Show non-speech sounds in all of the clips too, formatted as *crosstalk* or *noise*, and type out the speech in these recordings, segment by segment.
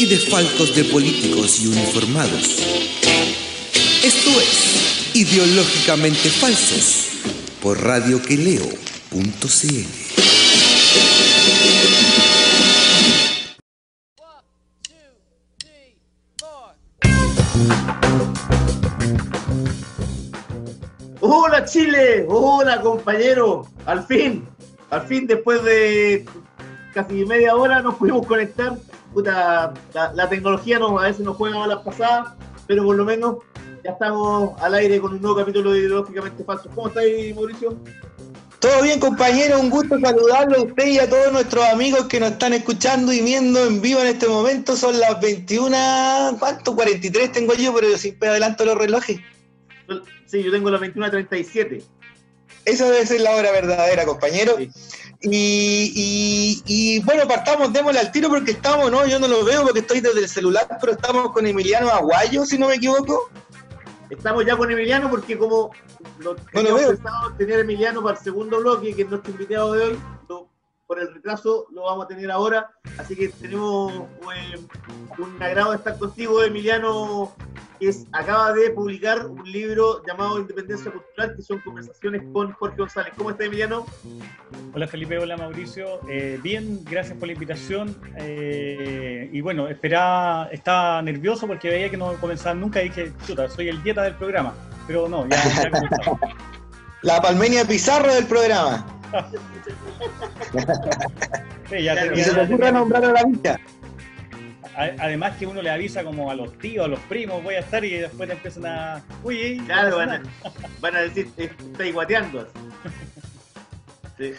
y desfalcos de políticos y uniformados. Esto es Ideológicamente Falsos por radioqueleo.cl. Hola Chile, hola compañero, al fin, al fin después de casi media hora nos pudimos conectar. Puta, la, la tecnología a veces nos juega malas pasadas, pero por lo menos ya estamos al aire con un nuevo capítulo de Ideológicamente Falsos. ¿Cómo estáis, Mauricio? Todo bien, compañero, un gusto saludarlo a usted y a todos nuestros amigos que nos están escuchando y viendo en vivo en este momento. Son las 21, ¿cuánto? 43 tengo yo, pero yo siempre adelanto los relojes. Sí, yo tengo la 21.37. Esa debe ser la hora verdadera, compañero. Sí. Y, y- y, bueno, partamos, démosle al tiro porque estamos, ¿no? Yo no lo veo porque estoy desde el celular, pero estamos con Emiliano Aguayo, si no me equivoco. Estamos ya con Emiliano porque como lo No lo veo. pensado tener Emiliano para el segundo bloque, que es nuestro invitado de hoy, por el retraso lo vamos a tener ahora, así que tenemos eh, un agrado de estar contigo, Emiliano, que es, acaba de publicar un libro llamado Independencia Cultural, que son conversaciones con Jorge González. ¿Cómo está Emiliano? Hola Felipe, hola Mauricio. Eh, bien, gracias por la invitación. Eh, y bueno, esperaba, estaba nervioso porque veía que no comenzaba nunca y dije, chuta, soy el dieta del programa. Pero no, ya, ya comenzamos. *laughs* La Palmenia Pizarro del programa. Sí, ya Claro, Y tenía- se te ocurre nombrar a la vista. a- además que uno le avisa como a los tíos, a los primos, voy a estar y después te empiezan a... Uy, no Claro, van a, nada". van a decir, eh, estáis guateando. Sí.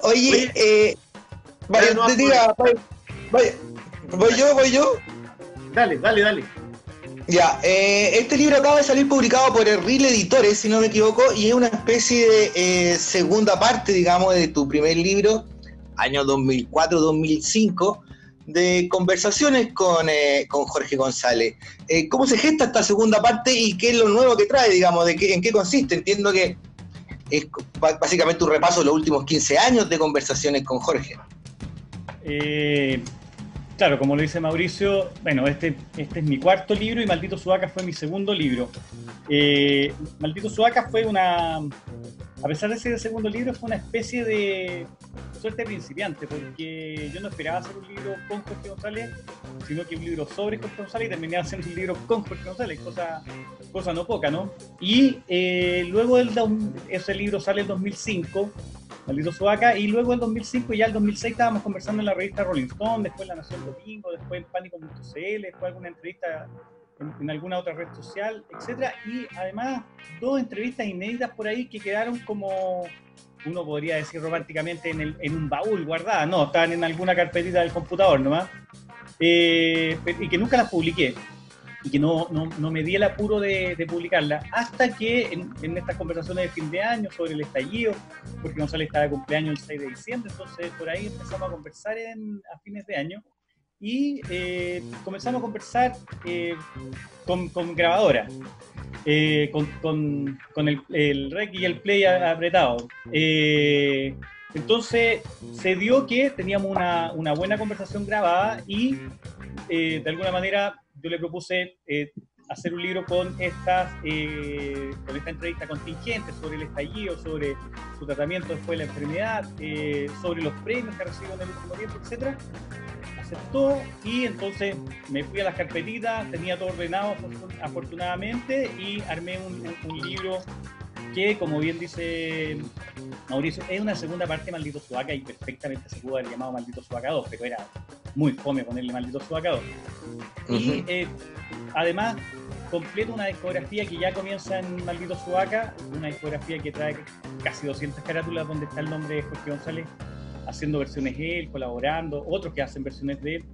Oye, Oye, eh, vaya, no, te diga, vaya, vaya, voy yo, voy yo. Dale, dale, dale. Ya, eh, este libro acaba de salir publicado por el RIL Editores, si no me equivoco, y es una especie de eh, segunda parte, digamos, de tu primer libro, año 2004-2005, de conversaciones con, eh, con Jorge González. Eh, ¿Cómo se gesta esta segunda parte y qué es lo nuevo que trae, digamos, de qué, en qué consiste? Entiendo que es básicamente un repaso de los últimos 15 años de conversaciones con Jorge. Eh, claro, como lo dice Mauricio, bueno, este, este es mi cuarto libro y Maldito Sudaca fue mi segundo libro. Eh, Maldito Sudaca fue una, a pesar de ser el segundo libro, fue una especie de suerte principiante, porque yo no esperaba hacer un libro con Jorge González, sino que un libro sobre Jorge González y terminé haciendo un libro con Jorge González, cosa, cosa no poca, ¿no? Y eh, luego dos- ese libro sale en 2005, Maldito Sudaca, y luego en 2005 y ya el 2006 estábamos conversando en la revista Rolling Stone, después La Nación Domingo, después en Pánico.cl, después alguna entrevista en, en alguna otra red social, etcétera, y además dos entrevistas inéditas por ahí que quedaron como uno podría decir románticamente en, el- en un baúl guardadas, no, estaban en alguna carpetita del computador nomás, eh, y que nunca las publiqué y que no, no, no me di el apuro de, de publicarla, hasta que en, en estas conversaciones de fin de año sobre el estallido, porque González estaba de cumpleaños el 6 de diciembre, entonces por ahí empezamos a conversar en, a fines de año y eh, comenzamos a conversar eh, con, con grabadora, eh, con, con, con el, el rec y el play apretado. Eh, entonces se dio que teníamos una, una buena conversación grabada y eh, de alguna manera yo le propuse eh, hacer un libro con estas eh, con esta entrevista contingente sobre el estallido, sobre su tratamiento después de la enfermedad, eh, sobre los premios que recibió en el último tiempo, etcétera. Aceptó y entonces me fui a las carpetitas, tenía todo ordenado afortun- afortunadamente y armé un libro que, como bien dice Mauricio, es una segunda parte de Maldito Sudaca y perfectamente se pudo haber llamado Maldito Sudaca 2, pero era muy fome ponerle Maldito Sudaca 2. Y eh, además completo una discografía que ya comienza en Maldito Sudaca, una discografía que trae casi 200 carátulas donde está el nombre de Jorge González haciendo versiones él, colaborando, otros que hacen versiones de él.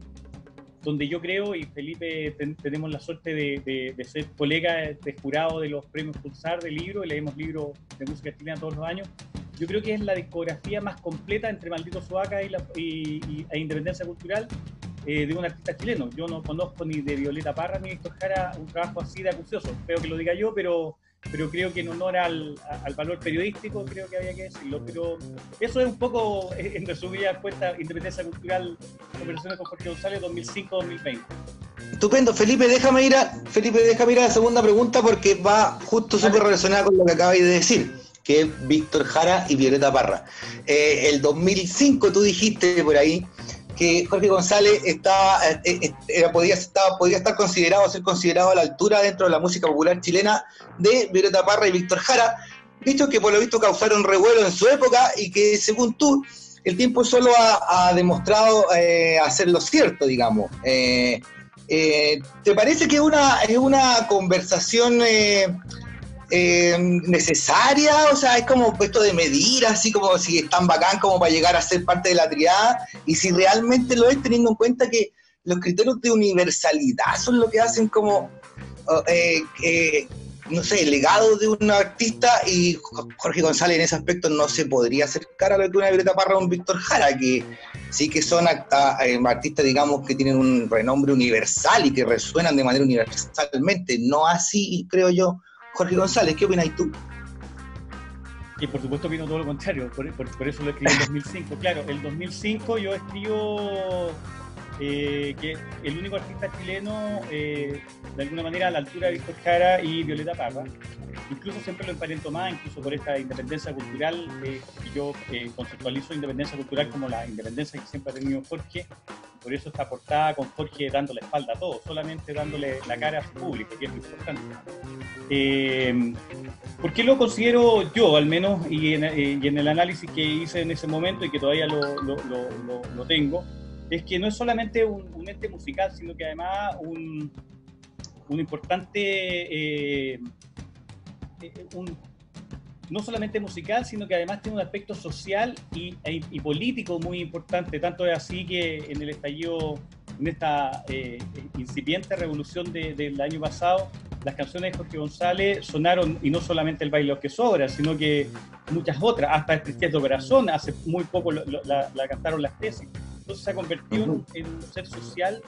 Donde yo creo, y Felipe tenemos la suerte de, de, ser colega de jurado de los premios Pulsar de libro, y leemos libros de música chilena todos los años, yo creo que es la discografía más completa entre Maldito Suaca y, la, y, e Independencia Cultural eh, de un artista chileno. Yo no conozco ni de Violeta Parra ni de Víctor Jara un trabajo así de acucioso. Espero que lo diga yo, pero, pero creo que en honor al, al, valor periodístico creo que había que decirlo. Pero eso es un poco, en resumida cuenta, Independencia Cultural, conversaciones con Jorge González 2005-2020. Estupendo, Felipe, déjame ir a Felipe, déjame ir a la segunda pregunta porque va justo súper relacionada con lo que acabáis de decir que es Víctor Jara y Violeta Parra. Eh, el 2005 tú dijiste por ahí que Jorge González estaba, eh, eh, podía, podía estar considerado, ser considerado a la altura dentro de la música popular chilena de Violeta Parra y Víctor Jara, dicho que por lo visto causaron revuelo en su época y que según tú, el tiempo solo ha, demostrado hacer lo cierto, digamos. ¿Te parece que una, es una conversación eh, necesaria, o sea, es como esto de medir, así como si es tan bacán como para llegar a ser parte de la triada, y si realmente lo es, teniendo en cuenta que los criterios de universalidad son lo que hacen como, oh, eh, eh, no sé, el legado de un artista, y Jorge González en ese aspecto no se podría acercar a lo que una Violeta Parra o un Víctor Jara, que sí que son artistas, digamos, que tienen un renombre universal y que resuenan de manera universalmente, no así, creo yo, Jorge González, ¿qué opinas tú? Y por supuesto vino todo lo contrario, por, eso lo escribí en 2005. Claro, el 2005 yo escribo eh, que el único artista chileno, eh, de alguna manera, a la altura de Víctor Jara y Violeta Parra. Incluso siempre lo emparento más, incluso por esta independencia cultural, eh, y yo conceptualizo independencia cultural como la independencia que siempre ha tenido Jorge, por eso está portada con Jorge dando la espalda a todo, solamente dándole la cara a su público, que es muy importante. Eh, ¿Por qué lo considero yo, al menos, y en, el análisis que hice en ese momento y que todavía lo, tengo, es que no es solamente un, ente musical, sino que además un, un importante, eh, eh, un, no solamente musical, sino que además tiene un aspecto social y, e, político muy importante. Tanto es así que en el estallido, en esta eh, incipiente revolución del año pasado, las canciones de Jorge González sonaron, y no solamente el baile que sobra, sino que muchas otras, hasta el de Corazón, hace muy poco la, la cantaron las tesis. Entonces se ha convertido en, un ser social,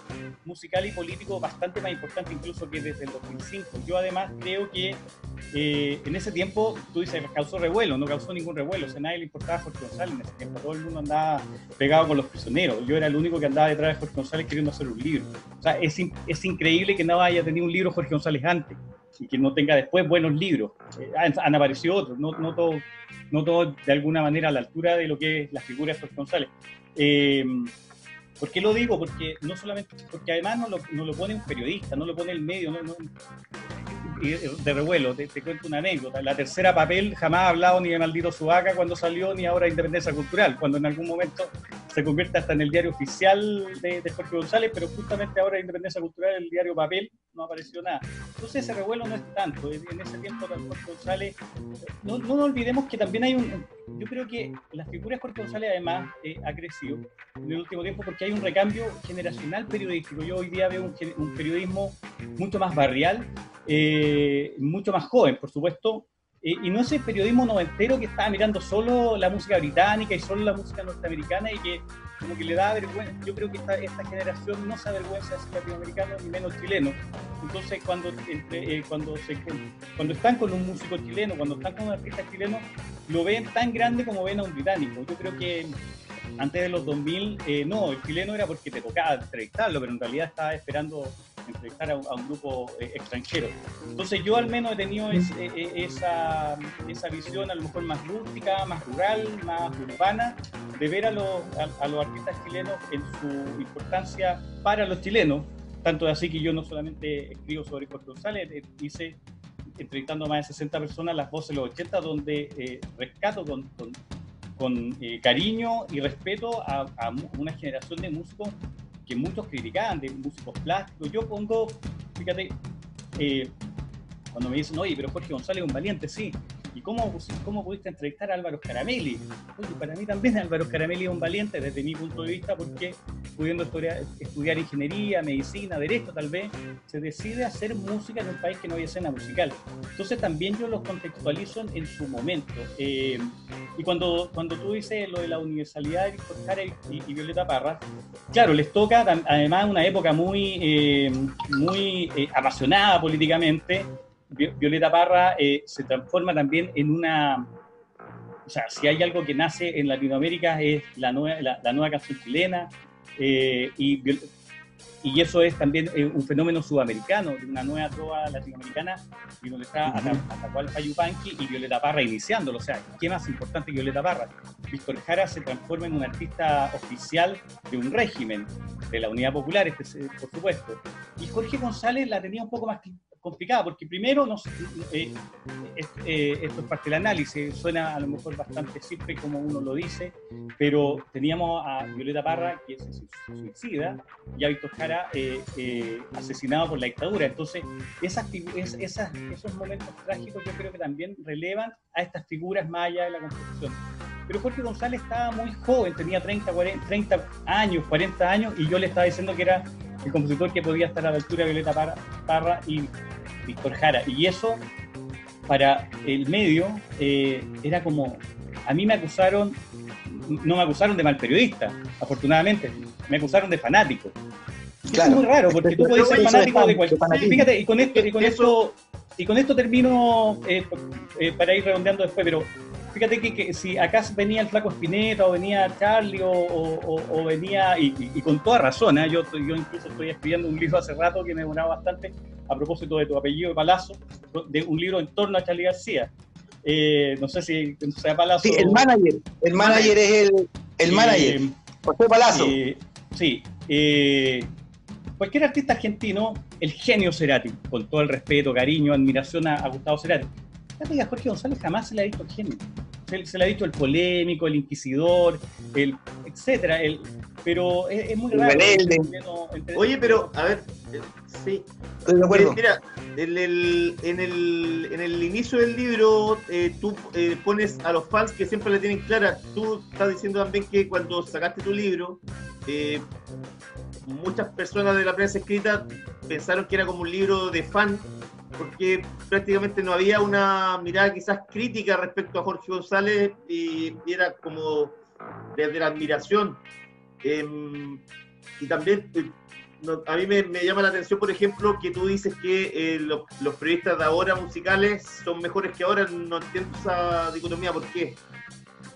musical y político bastante más importante incluso que desde el 2005. Yo además creo que eh, en ese tiempo, tú dices, causó revuelo, no causó ningún revuelo, o sea, nadie le importaba a Jorge González en ese tiempo, todo el mundo andaba pegado con los prisioneros, yo era el único que andaba detrás de Jorge González queriendo hacer un libro. O sea, es, es increíble que no haya tenido un libro Jorge González antes y que no tenga después buenos libros. Eh, han, aparecido otros, no, no todos no todo de alguna manera a la altura de lo que es la figura de Jorge González. Eh, ¿Por qué lo digo? Porque no solamente, porque además no lo, no lo pone un periodista, no lo pone el medio, no, de revuelo, te, cuento una anécdota. La tercera papel jamás ha hablado ni de Maldito Subaca cuando salió, ni ahora de Independencia Cultural, cuando en algún momento se convierte hasta en el diario oficial de, Jorge González, pero justamente ahora de Independencia Cultural, el diario papel, no apareció nada. Entonces ese revuelo no es tanto. En ese tiempo Jorge González, no, no olvidemos que también hay un, yo creo que la figura González además eh, ha crecido en el último tiempo porque hay un recambio generacional periodístico. Yo hoy día veo un, periodismo mucho más barrial, eh, mucho más joven, por supuesto, eh, y no ese periodismo noventero que estaba mirando solo la música británica y solo la música norteamericana y que como que le da vergüenza. Yo creo que esta, esta generación no se avergüenza de ser latinoamericano ni menos chileno. Entonces, cuando, eh, cuando, se, cuando están con un músico chileno, cuando están con un artista chileno, lo ven tan grande como ven a un británico. Yo creo que antes de los 2000, eh, no, el chileno era porque te tocaba entrevistarlo, pero en realidad estaba esperando entrevistar a un, grupo eh, extranjero. Entonces yo al menos he tenido eh, esa, esa, visión a lo mejor más rústica, más rural, más urbana, de ver a los, a, los artistas chilenos en su importancia para los chilenos, tanto así que yo no solamente escribo sobre Jorge González, hice entrevistando a más de 60 personas las voces de los 80, donde rescato con, con con eh, cariño y respeto a, una generación de músicos que muchos criticaban, de músicos plásticos. Yo pongo, fíjate, eh, cuando me dicen, oye, pero Jorge González es un valiente, sí. ¿Y cómo, cómo pudiste entrevistar a Álvaro Caramelli? Oye, para mí también Álvaro Caramelli es un valiente desde mi punto de vista porque pudiendo estudiar, estudiar, ingeniería, medicina, derecho tal vez, se decide hacer música en un país que no hay escena musical. Entonces también yo los contextualizo en, su momento. Eh, y cuando, cuando tú dices lo de la universalidad de Víctor Jara y, Violeta Parra, claro, les toca además una época muy, eh, muy eh, apasionada políticamente. Violeta Parra se transforma también en una o sea, si hay algo que nace en Latinoamérica es la nueva, la, nueva canción chilena, eh, y, y, eso es también eh, un fenómeno sudamericano, de una nueva trova latinoamericana, y donde está Atacual Payupanqui y Violeta Parra iniciándolo. O sea, ¿qué más importante que Violeta Parra? Víctor Jara se transforma en un artista oficial de un régimen, de la Unidad Popular, este, por supuesto. Y Jorge González la tenía un poco más complicada, porque primero, no, eh, eh, esto es parte del análisis, suena a lo mejor bastante simple como uno lo dice, pero teníamos a Violeta Parra, que se suicida, y a Víctor Jara eh, asesinado por la dictadura. Entonces, esas, esas, esos momentos trágicos yo creo que también relevan a estas figuras más allá de la Constitución. Pero Jorge González estaba muy joven, tenía 30, 40, 30 años, 40 años, y yo le estaba diciendo que era el compositor que podía estar a la altura de Violeta Parra, Parra y Víctor Jara. Y eso, para el medio, eh, era como, a mí me acusaron, no me acusaron de mal periodista, afortunadamente, me acusaron de fanático. Es muy raro, porque tú puedes ser fanático de cualquier... Fíjate, y con esto, y con esto, y con esto termino, eh, eh, para ir redondeando después, pero fíjate que, si acá venía el flaco Espineta o venía Charlie o, venía, y, con toda razón, ¿eh? yo, yo incluso estoy escribiendo un libro hace rato que me demoraba bastante a propósito de tu apellido de Palazzo, de un libro en torno a Charlie García. Eh, no sé si sea Palazzo. Sí, el manager, el manager es el, el eh, manager, José Palazzo. sí, cualquier artista argentino, el genio Cerati, con todo el respeto, cariño, admiración a, a Gustavo Cerati a Jorge González jamás se le ha dicho el genio. Se, le ha dicho el polémico, el inquisidor, el etcétera. El, pero es, muy raro. Oye, pero, a ver, eh, sí. Estoy de acuerdo. Mira, en el, en, el, en el inicio del libro eh, tú eh, pones a los fans que siempre le tienen clara. Tú estás diciendo también que cuando sacaste tu libro, muchas personas de la prensa escrita pensaron que era como un libro de fan porque prácticamente no había una mirada quizás crítica respecto a Jorge González y, era como desde la admiración. Em, y también eh, a mí me, llama la atención, por ejemplo, que tú dices que eh, los, los, periodistas de ahora musicales son mejores que ahora. No entiendo esa dicotomía, ¿por qué?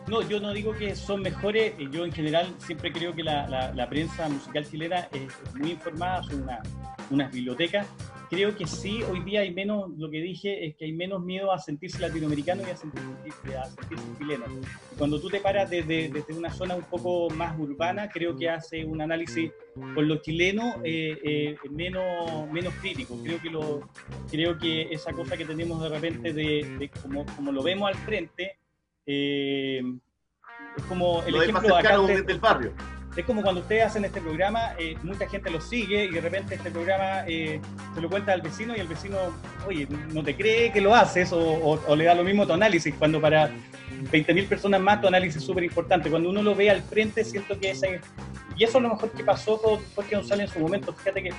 No, yo no digo que son mejores. Yo en general siempre creo que la, la, prensa musical chilena es muy informada, son una, unas bibliotecas creo que sí, hoy día hay menos, lo que dije es que hay menos miedo a sentirse latinoamericano y a sentirse, a sentirse chileno. Cuando tú te paras desde, desde, una zona un poco más urbana, creo que hace un análisis con los chilenos eh, eh, menos, menos crítico. Creo que, lo, creo que esa cosa que tenemos de repente de, como, como, lo vemos al frente, eh, es como el ejemplo acá del barrio es como cuando ustedes hacen este programa, eh, mucha gente lo sigue y de repente este programa eh, se lo cuenta al vecino y el vecino, oye, no te cree que lo haces o, le da lo mismo tu análisis, cuando para 20.000 personas más tu análisis es súper importante. Cuando uno lo ve al frente, siento que esa... Y eso es lo mejor que pasó con Jorge González en su momento. Fíjate que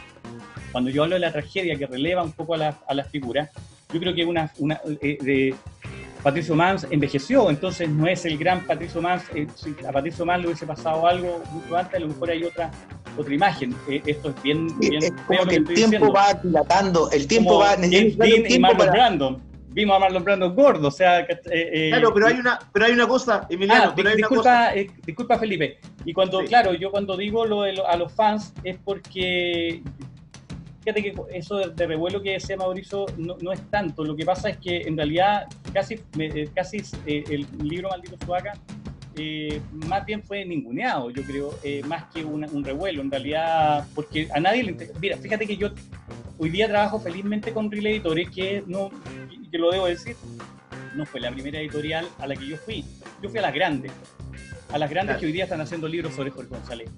cuando yo hablo de la tragedia que releva un poco a, la, a las figuras, yo creo que una, una eh, de, Patricio Mans envejeció, entonces no es el gran Patricio Mans. Eh, si a Patricio Mans le hubiese pasado algo mucho antes, a lo mejor hay otra otra imagen. Eh, esto es bien, bien es como que, el tiempo va dilatando, el tiempo va James Dean y Marlon Brandon. Vimos a Marlon Brandon gordo, o sea, eh, claro, pero hay una, pero hay una cosa, Emiliano, ah, pero hay disculpa, una cosa. disculpa Felipe. Y cuando, claro, yo cuando digo lo, de a los fans es porque fíjate que eso de, revuelo que decía Mauricio no, es tanto. Lo que pasa es que en realidad casi, eh, casi eh, el libro Maldito Suaca eh, más bien fue ninguneado, yo creo, más que un revuelo. En realidad, porque a nadie le interesa. Mira, fíjate que yo hoy día trabajo felizmente con Real Editores, que no, que lo debo decir, no fue la primera editorial a la que yo fui. Yo fui a las grandes a las grandes que hoy día están haciendo libros sobre Jorge González.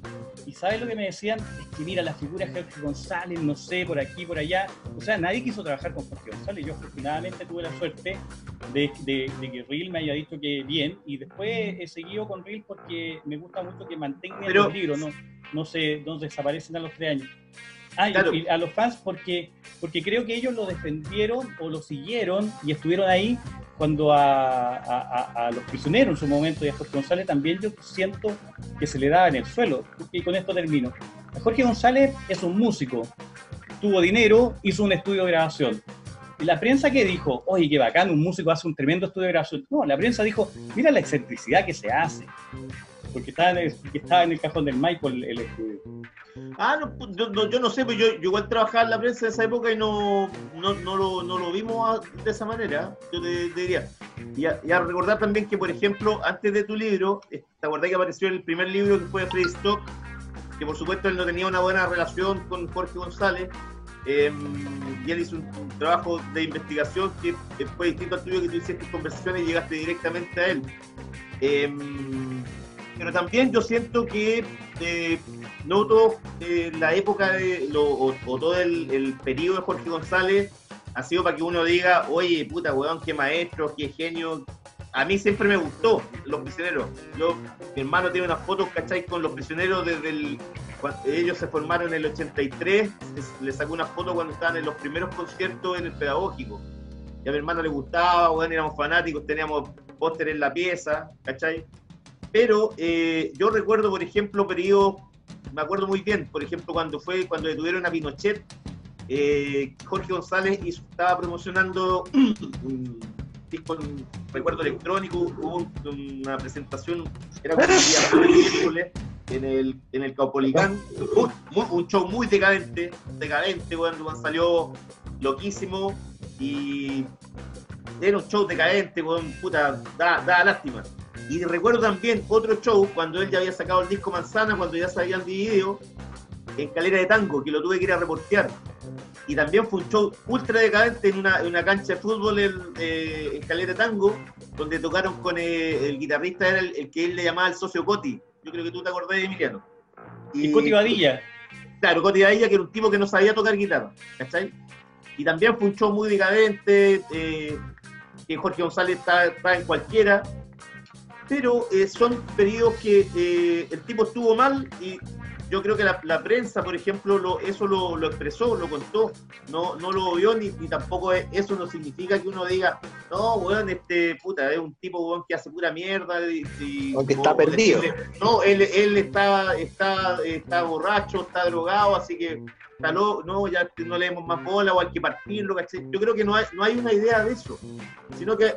Y ¿sabes lo que me decían? Es que mira, la figura de Jorge González, no sé, por aquí, por allá. O sea, nadie quiso trabajar con Jorge González. Yo afortunadamente tuve la suerte de, que Reel me haya dicho que bien. Y después he seguido con Reel porque me gusta mucho que mantenga el libro, ¿no? no se, no desaparecen a los tres años. Ah, y- Claro. y a los fans porque, porque creo que ellos lo defendieron o lo siguieron y estuvieron ahí cuando a, a- a- a los prisioneros en su momento y a Jorge González también yo siento que se le daba en el suelo. Y con esto termino. Jorge González es un músico, tuvo dinero, hizo un estudio de grabación. Y la prensa que dijo, oye, qué bacán, un músico hace un tremendo estudio de grabación. No, la prensa dijo, mira la excentricidad que se hace. Porque estaba en el, estaba en el cajón del Michael el estudio. Ah, no, pues, yo, no, yo no sé, pues yo, igual trabajaba en la prensa de esa época y no, no, no, lo, no lo vimos de esa manera, yo te, diría. Y a, recordar también que, por ejemplo, antes de tu libro, eh, ¿te acordás que apareció el primer libro que fue de Freddy Stock? Que por supuesto él no tenía una buena relación con Jorge González. eh, y él hizo un, trabajo de investigación que fue distinto al tuyo que tú hiciste conversaciones y llegaste directamente a él. Eh, pero también yo siento que eh, no todo eh, la época de lo- o, todo el, el periodo de Jorge González ha sido para que uno diga, oye, puta, weón, qué maestro, qué genio. A mí siempre me gustó Los Prisioneros. Yo, mi hermano tiene unas fotos, ¿cachai? Con Los Prisioneros desde el... cuando ellos se formaron en el 83, les- le sacó una foto cuando estaban en los primeros conciertos en el Pedagógico. Y a mi hermano le gustaba, weón, éramos fanáticos, teníamos póster en la pieza, ¿cachai? Pero eh, yo recuerdo, por ejemplo, periodos, me acuerdo muy bien, por ejemplo, cuando fue cuando detuvieron a Pinochet, eh, Jorge González hizo- estaba promocionando *clears throat* un disco, un recuerdo electrónico, hubo un- una presentación, era como un día en el, en el Caupolicán, un, muy- un show muy decadente, decadente, cuando salió loquísimo y era un show decadente, weón, puta, da, da lástima. Y recuerdo también otro show cuando él ya había sacado el disco Manzana, cuando ya se habían dividido, en Calera de Tango, que lo tuve que ir a reportear. Y también fue un show ultra decadente en una, en una cancha de fútbol en, eh, en Calera de Tango, donde tocaron con eh, el guitarrista, era el, el que él le llamaba el socio Coti. Yo creo que tú te acordás de Emiliano. Y Coti Badilla, Claro, Coti Badilla, que era un tipo que no sabía tocar guitarra, ¿cachai? Y también fue un show muy decadente, eh, que Jorge González está, está en cualquiera, pero eh, son periodos que eh, el tipo estuvo mal y yo creo que la, la prensa, por ejemplo, lo, eso lo, lo expresó, lo contó, no, no lo vio ni, ni tampoco es- eso no significa que uno diga, no, weón, este puta, es un tipo weón que hace pura mierda. Y, y- O que o está perdido. decirle, no, él, él está, está, está borracho, está drogado, así que lo- no, ya no leemos más bola o hay que partirlo, ¿cachai? Yo creo que no hay, no hay una idea de eso, sino que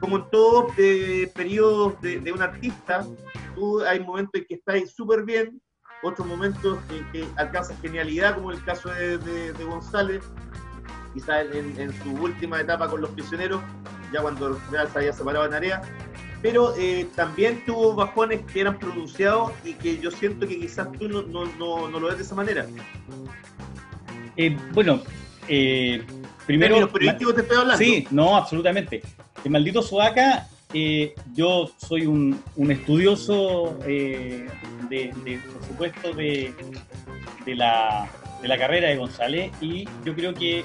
como en todos eh, periodos de, de un artista, tú hay momentos en que estás súper bien, otros momentos en que alcanzas genialidad, como el caso de, de- de González, quizás en, en su última etapa con los prisioneros, ya cuando ya se había separado en área, pero eh, también tuvo bajones que eran pronunciados y que yo siento que quizás tú no, no, no, no lo ves de esa manera. eh, bueno, eh, primero... términos periodísticos te estoy hablando. Sí, no, absolutamente. El maldito Sudaca, eh, yo soy un, un estudioso eh, de, de, por supuesto, de, de la, de la carrera de González y yo creo que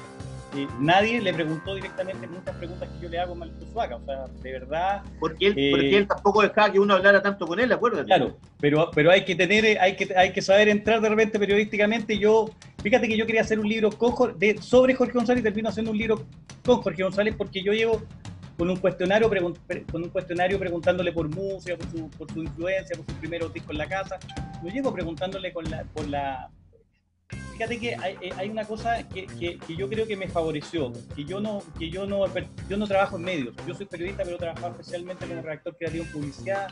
eh, nadie le preguntó directamente muchas preguntas que yo le hago a Maldito Sudaca. O sea, de verdad, Porque él, Eh, porque él tampoco dejaba que uno hablara tanto con él, acuérdate. Claro, pero, pero hay que tener, hay que, hay que saber entrar de repente periodísticamente. Yo, fíjate que yo quería hacer un libro con de, sobre Jorge González y termino haciendo un libro con Jorge González porque yo llevo con un cuestionario con un cuestionario preguntándole por música, por su, por su influencia, por sus primeros discos en la casa. Yo llevo preguntándole con la, por la fíjate que hay, eh, una cosa que, yo creo que me favoreció, que yo no, que yo no, yo no trabajo en medios, yo soy periodista, pero trabajo especialmente como redactor creativo en publicidad.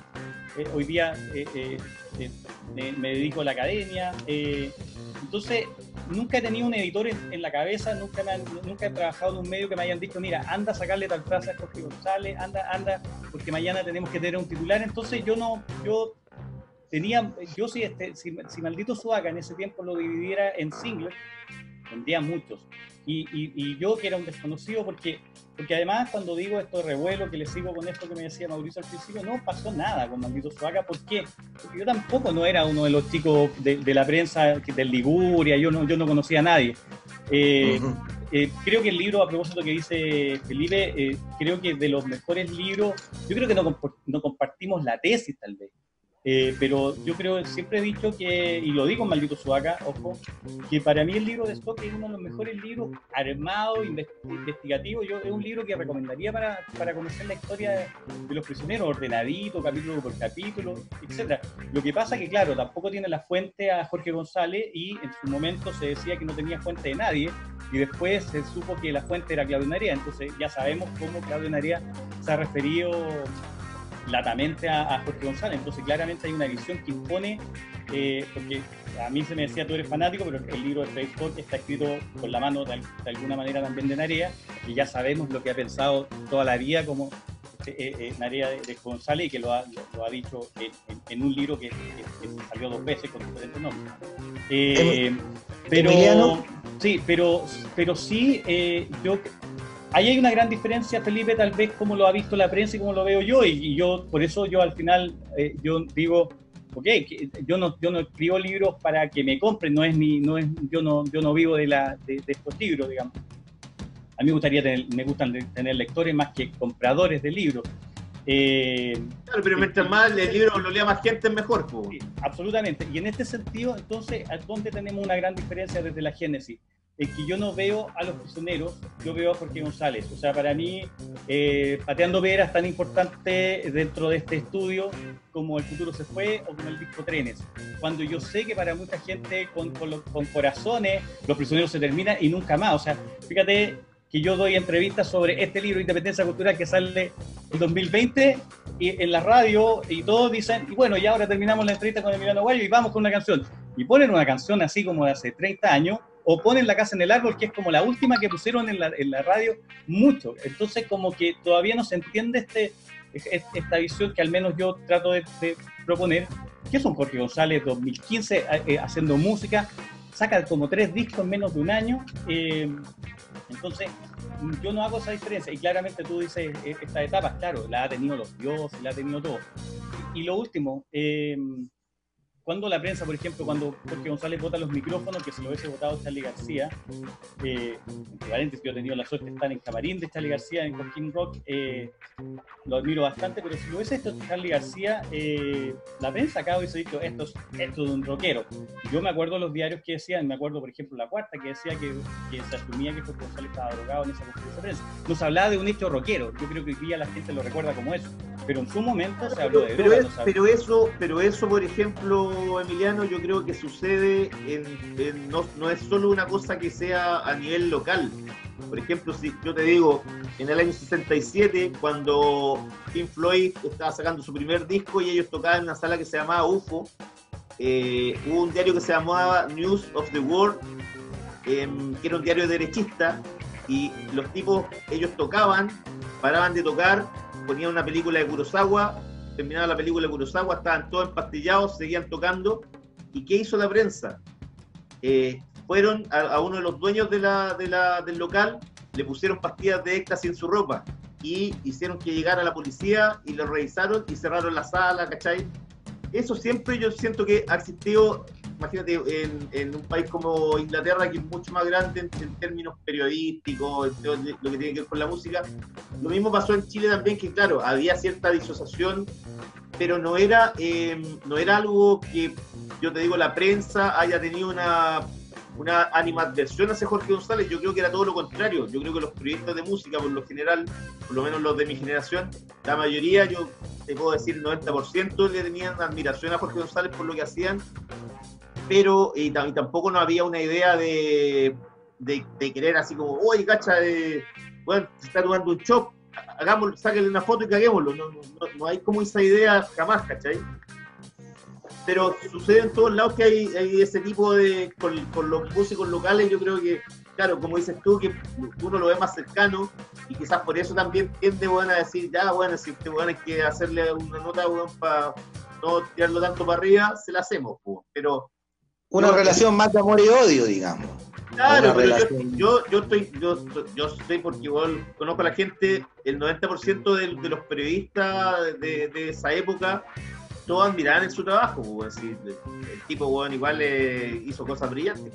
Eh, hoy día eh, eh, me, dedico a la academia. entonces, nunca he tenido un editor en, en la cabeza, nunca, me han- nunca he trabajado en un medio que me hayan dicho, mira, anda a sacarle tal frase a Jorge González, anda, anda, porque mañana tenemos que tener un titular. Entonces, yo no, yo tenía, yo si, este, si, si Maldito Sudaca en ese tiempo lo dividiera en singles, vendría muchos. Y, y, y yo que era un desconocido, porque, porque además cuando digo esto de revuelo, que le sigo con esto que me decía Mauricio al principio, no pasó nada con Maldito Sudaca. ¿Por qué? Porque yo tampoco no era uno de los chicos de, de la prensa del Liguria, yo no, yo no conocía a nadie. Eh, Ujú. eh, creo que el libro, a propósito que dice Felipe, eh, creo que de los mejores libros, yo creo que no, no compartimos la tesis tal vez, Eh, pero yo creo, siempre he dicho que, y lo digo en Maldito Suaca, ojo, que para mí el libro de Stock es uno de los mejores libros armado, investigativo. Yo, es un libro que recomendaría para, para conocer la historia de, los prisioneros, ordenadito, capítulo por capítulo, etcétera. Lo que pasa que, claro, tampoco tiene la fuente a Jorge González y en su momento se decía que no tenía fuente de nadie y después se supo que la fuente era Claudio Narea. Entonces ya sabemos cómo Claudio Narea se ha referido latamente a, Jorge González. Entonces, claramente hay una visión que impone, eh, porque a mí se me decía tú eres fanático, pero el libro de Facebook está escrito con la mano de, alguna manera también de Narea, y ya sabemos lo que ha pensado toda la vida como eh, eh Narea de, González y que lo ha, lo, ha dicho en, un libro que, salió dos veces con diferentes nombres. Eh, em, pero, sí, pero, pero sí, yo ahí hay una gran diferencia, Felipe, tal vez como lo ha visto la prensa y como lo veo yo, y, yo, por eso yo al final, eh, yo digo, ok, yo no, yo no escribo libros para que me compren, no es mi, no es, yo no, yo no vivo de, la, de, estos libros, digamos. A mí me gustaría tener, me gustan tener lectores más que compradores de libros. Eh, claro, pero mientras más el libro lo lea más gente, es mejor. Sí, absolutamente. Y en este sentido, entonces, ¿dónde tenemos una gran diferencia desde la Génesis? Es que yo no veo a los prisioneros, yo veo a Jorge González. O sea, para mí, eh, Pateando Vera es tan importante dentro de este estudio como El futuro se fue o como el disco Trenes. Cuando yo sé que para mucha gente con, con, corazones los prisioneros se terminan y nunca más. O sea, fíjate que yo doy entrevistas sobre este libro, Independencia Cultural, que sale en 2020 y en la radio y todos dicen, y bueno, y ahora terminamos la entrevista con Emiliano Guayo y vamos con una canción. Y ponen una canción así como de hace 30 años o ponen La Casa en el Árbol, que es como la última que pusieron en la, en la radio, mucho. Entonces, como que todavía no se entiende este, esta visión que al menos yo trato de, proponer, que es un Jorge González 2015 eh, eh, haciendo música, saca como tres discos en menos de un año. Eh, entonces, yo no hago esa diferencia. Y claramente tú dices, esta etapa, claro, la ha tenido los dioses, la ha tenido todo. Y, lo último, cuando la prensa, por ejemplo, cuando Jorge González vota los micrófonos, que se lo hubiese votado Charlie García, eh, entre paréntesis, yo he tenido la suerte de estar en camarín de Charlie García en Coquín Rock, eh, lo admiro bastante, pero si lo hubiese hecho Charlie García, eh, la prensa acá hubiese dicho, esto es, esto de un rockero. Yo me acuerdo los diarios que decían, me acuerdo, por ejemplo, La Cuarta, que decía que, que se asumía que Jorge González estaba drogado en esa conferencia de prensa. Nos hablaba de un hecho rockero, yo creo que hoy día la gente lo recuerda como eso, pero en su momento se habló de pero, pero eso, pero eso, por ejemplo, Emiliano, yo creo que sucede en, no, es solo una cosa que sea a nivel local. Por ejemplo, si yo te digo, en el año 67, cuando Pink Floyd estaba sacando su primer disco y ellos tocaban en una sala que se llamaba UFO, eh, hubo un diario que se llamaba News of the World, em, que era un diario derechista, y los tipos, ellos tocaban, paraban de tocar, ponían una película de Kurosawa, terminaba la película de Kurosawa, estaban todos empastillados, seguían tocando. ¿Y qué hizo la prensa? Eh, fueron a, uno de los dueños del local, le pusieron pastillas de éxtasis en su ropa y hicieron que llegara la policía y lo revisaron y cerraron la sala, ¿cachai? Eso siempre yo siento que ha existido, imagínate, en, un país como Inglaterra, que es mucho más grande en, términos periodísticos, lo que tiene que ver con la música. Lo mismo pasó en Chile también, que claro, había cierta disociación, pero no era, eh, no era algo que, yo te digo, la prensa haya tenido una una animadversión hacia Jorge González, yo creo que era todo lo contrario. Yo creo que los periodistas de música, por lo general, por lo menos los de mi generación, la mayoría, yo te puedo decir 90%, le tenían admiración a Jorge González por lo que hacían, pero y, tampoco no había una idea de, de, querer así como, oye, cacha, de, bueno, se está tomando un chop, hagámoslo, sáquenle una foto y caguémoslo. No, no, no, hay como esa idea jamás, ¿cachai? pero sucede en todos lados que hay, ese tipo de, con, los músicos locales, yo creo que, claro, como dices tú, que uno lo ve más cercano y quizás por eso también tiende bueno, a decir, ya, bueno, si usted bueno, hay que hacerle una nota bueno, para no tirarlo tanto para arriba, se la hacemos, pero... Una relación más de amor y odio, digamos. Claro, pero yo, yo, estoy, yo, yo estoy porque igual conozco a la gente, el 90% de, de los periodistas de, de esa época todos admiraban en su trabajo, pues, el, tipo, bueno, igual hizo cosas brillantes,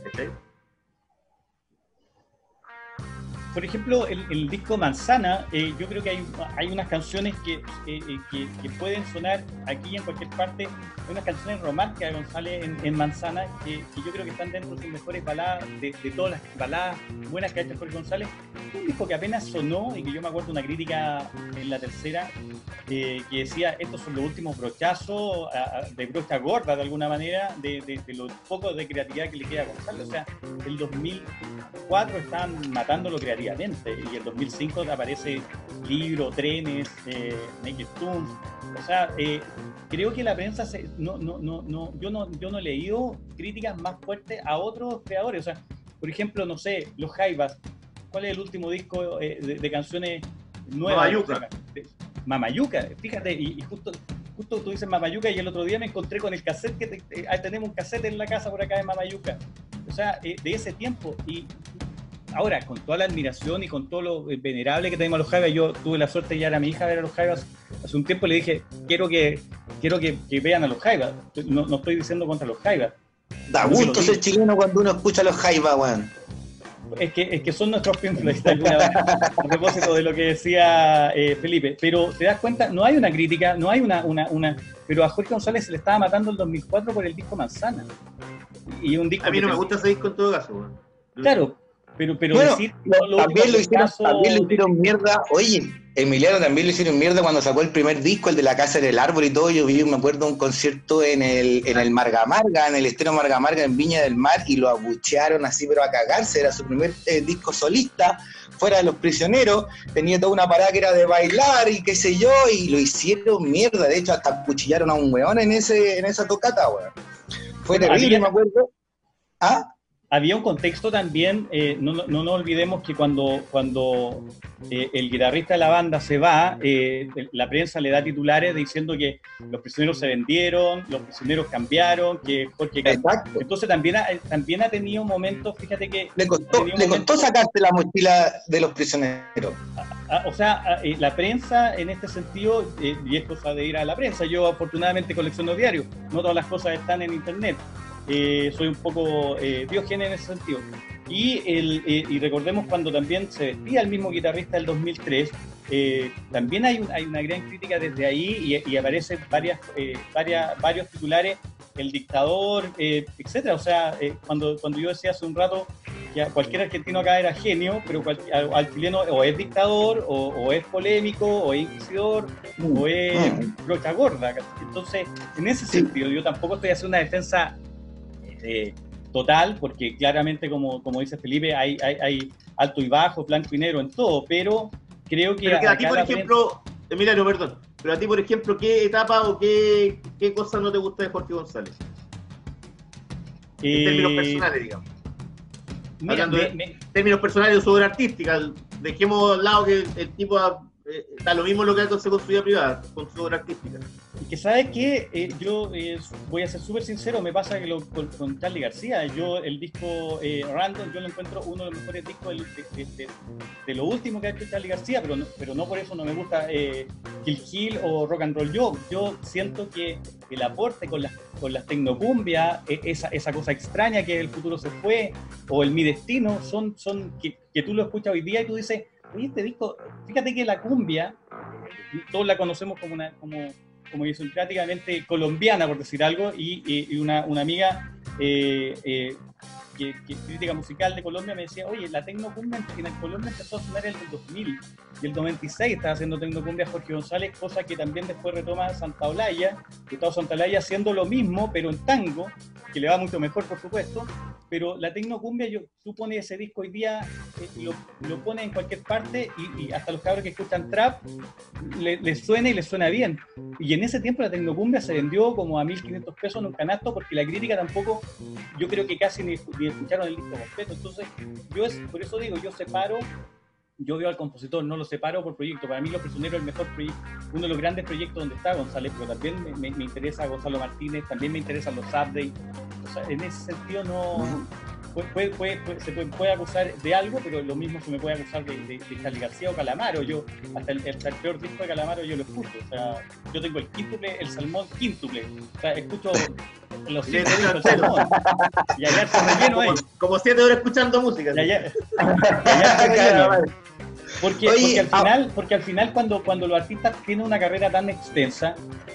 por ejemplo, el, disco Manzana, eh, yo creo que hay, hay unas canciones que, eh, eh, que, que pueden sonar aquí en cualquier parte. Hay unas canciones románticas de González en, Manzana que, yo creo que están dentro de sus mejores baladas, de, todas las baladas buenas que ha hecho Jorge González. Un disco que apenas sonó y que yo me acuerdo una crítica en la tercera que decía estos son los últimos brochazos de brocha gorda de alguna manera de, de, de lo poco de creatividad que le queda a González. O sea, el 2004 estaban matándolo creativamente y el 2005 aparece libro, trenes, eh, Naked Tunes. O sea, eh, creo que la prensa se- no, no, no, no, yo no, yo no he leído críticas más fuertes a otros creadores. O sea, por ejemplo, no sé, los Jaivas. ¿Cuál es el último disco eh, de, de canciones nuevas? Mamayuca. Mamayuca, fíjate, y, y justo, justo tú dices Mamayuca y el otro día me encontré con el cassette que te- eh, tenemos un cassette en la casa por acá de Mamayuca. O sea, eh, de ese tiempo. Y ahora, con toda la admiración y con todo lo eh, venerable que tenemos a los Jaivas, yo tuve la suerte de llevar a mi hija a ver a los Jaivas hace un tiempo y le dije, quiero que, quiero que, que vean a los Jaivas. No, no estoy diciendo contra los Jaivas. Da gusto ser chileno cuando uno escucha a los Jaiba, weón. Es que, es que son nuestros manera, a propósito de lo que decía eh, Felipe. Pero te das cuenta, no hay una crítica, no hay una, una, una. Pero a Jorge González se le estaba matando el 2004 por el disco Manzana. Y un disco A mí no me gusta ese disco en todo caso, weón. Claro, pero, pero Bueno, decir. también, lo hicieron, caso también lo hicieron mierda. Oye, Emiliano también lo hicieron mierda cuando sacó el primer disco, el de la casa del árbol y todo. Yo vi, me acuerdo, un concierto en el, en el Marga Marga, en el estreno Marga Marga en Viña del Mar, y lo abuchearon así, pero a cagarse. Era su primer eh, disco solista, fuera de los prisioneros. Tenía toda una parada que era de bailar y qué sé yo, y lo hicieron mierda. De hecho, hasta cuchillaron a un weón en, ese, en esa tocata, weón. Fue terrible, me acuerdo. ¿Ah? Había un contexto también, eh, no, no, no nos olvidemos que cuando, cuando eh, el guitarrista de la banda se va, eh, la prensa le da titulares diciendo que los prisioneros se vendieron, los prisioneros cambiaron, que Jorge. Exacto. Entonces también ha, también ha tenido momentos, fíjate que, Le costó, le momento- costó sacarte la mochila de los prisioneros. ah, o sea, ah, eh, la prensa en este sentido, eh, y es cosa de ir a la prensa, yo afortunadamente colecciono diarios, no todas las cosas están en internet, Eh, soy un poco eh, diógenes en ese sentido. Y, el, eh, y recordemos cuando también se despía el mismo guitarrista del 2003, eh, también hay, un- hay una gran crítica desde ahí y, y aparecen varias, eh, varias, varios titulares, el dictador, eh, etcétera. O sea, eh, cuando, cuando yo decía hace un rato que cualquier argentino acá era genio, pero cual- al, al chileno o es dictador, o, o es polémico, o es inquisidor, o es Mm. brocha gorda. Entonces, en ese sentido, yo tampoco estoy haciendo una defensa eh, total, porque claramente, como, como dice Felipe, hay, hay, hay alto y bajo, blanco y negro en todo, pero creo que... Pero que a ti, por ejemplo, Emiliano, perdón, pero a ti, por ejemplo, ¿qué etapa o qué, qué cosa no te gusta de Jorge González? En términos eh, personales, digamos. mira, hablando me- de- me- En términos personales de su obra artística, dejemos al lado que el, el tipo eh, da lo mismo lo que hace con su vida privada, con su obra artística. Que sabes que yo eh, voy a ser súper sincero, me pasa que lo, con, Charlie García, yo el disco eh, Random, yo lo encuentro uno de los mejores discos de, lo último que ha hecho Charlie García, pero no, pero no por eso no me gusta eh, Kill Kill o Rock and Roll Yo. Yo siento que el aporte con las con las tecnocumbia, e- esa, esa cosa extraña que el futuro se fue, o el mi destino, son, son que, que tú lo escuchas hoy día y tú dices, oye, este disco, fíjate que la cumbia, todos la conocemos como una, como, como idiosincráticamente colombiana, por decir algo, y, y- una, una amiga eh, eh, que, que es crítica musical de Colombia me decía, oye, la tecnocumbia en, en Colombia empezó a sonar en el 2000, y el 96 estaba haciendo tecnocumbia Jorge González, cosa que también después retoma Santa Olaya, Gustavo Santa Olaya haciendo lo mismo, pero en tango, que le va mucho mejor, por supuesto, pero la tecnocumbia, yo, tú pones ese disco hoy día, eh, lo, lo pones en cualquier parte y, y hasta los cabros que escuchan trap le- les suena y les suena bien. Y en ese tiempo la tecnocumbia se vendió como a 1500 pesos en un canasto porque la crítica tampoco, yo creo que casi ni, ni escucharon el disco completo. Entonces, yo es, por eso digo, yo separo, yo veo al compositor, no lo separo por proyecto. Para mí Los Prisioneros es el mejor proyecto, uno de los grandes proyectos donde está González, pero también me, me- me interesa Gonzalo Martínez, también me interesan los updates. O sea, en ese sentido no, puede, puede, se puede, acusar de algo, pero lo mismo se me puede acusar de, de, Charlie García o Calamaro. Yo, hasta el, peor disco de Calamaro yo lo escucho. O sea, yo tengo el quíntuple, el salmón quíntuple. O sea, escucho *laughs* los siete del salmón. Y allá se relleno ahí. Como siete horas escuchando música. Y allá, *laughs* porque, porque, al ah, final, porque al final cuando, cuando los artistas tienen una carrera tan extensa,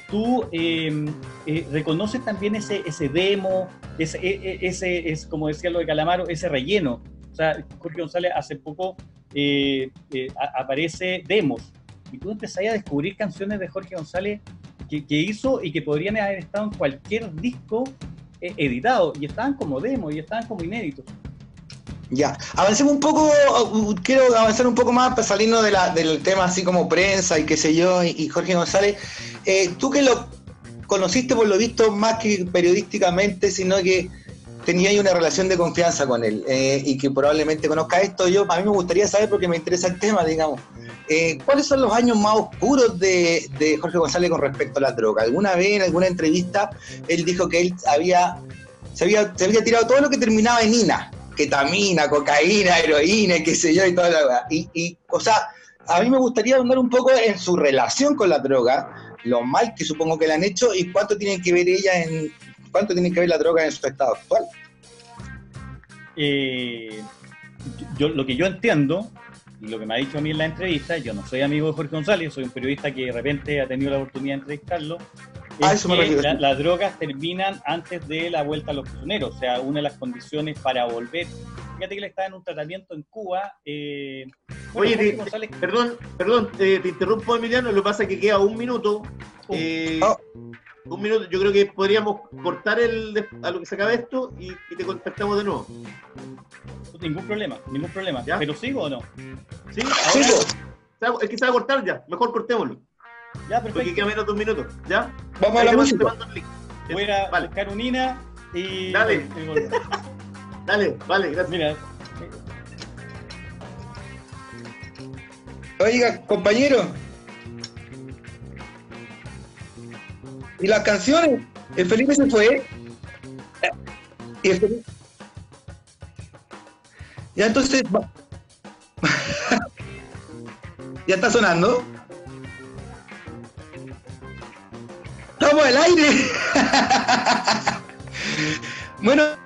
tú em, eh, reconoces también ese, ese demo, ese, e, e, ese, es como decía lo de Calamaro, ese relleno. O sea, Jorge González hace poco eh, eh, aparece demos y tú empezás a descubrir canciones de Jorge González que, que hizo y que podrían haber estado en cualquier disco editado y estaban como demos y estaban como inéditos. Ya, avancemos un poco, quiero avanzar un poco más para salirnos de la, del tema así como prensa y qué sé yo, y, Jorge González. Eh, tú que lo conociste por lo visto más que periodísticamente, sino que tenías una relación de confianza con él eh, y que probablemente conozca esto. Yo, a mí me gustaría saber, porque me interesa el tema, digamos, eh, ¿cuáles son los años más oscuros de, de Jorge González con respecto a la droga? ¿Alguna vez en alguna entrevista él dijo que él había se había, se había tirado todo lo que terminaba en INA? Ketamina, cocaína, heroína, qué sé yo, y toda la y, y, o sea, a mí me gustaría hablar un poco en su relación con la droga, lo mal que supongo que le han hecho y cuánto tiene que ver ella en, cuánto tiene que ver la droga en su estado actual. Eh, yo, lo que yo entiendo, y lo que me ha dicho a mí en la entrevista, yo no soy amigo de Jorge González, soy un periodista que de repente ha tenido la oportunidad de entrevistarlo, es que las drogas terminan antes de la vuelta a los prisioneros, o sea, una de las condiciones para volver. Fíjate que él está en un tratamiento en Cuba. Eh, Oye, perdón, perdón, te interrumpo, Emiliano, lo que pasa es que queda un minuto. Oh. Eh, oh. Un minuto, yo creo que podríamos cortar el, a lo que se acabe esto y, te contactamos de nuevo. Ningún problema, ningún problema. ¿Pero sigo o no? Sí, ahora, es que se va a cortar ya, mejor cortémoslo. Ya, perfecto. Porque queda menos de un minuto. ¿Ya? Vamos a la música. Voy a ir a vale. buscar un INA y... Dale. *laughs* Dale, vale, gracias. Mira. Oiga, compañero. ¿Y las canciones? ¿El Felipe se fue? ¿Y el Felipe? Ya entonces... *laughs* ¿Ya está sonando? ¡Estamos al aire! *laughs* bueno.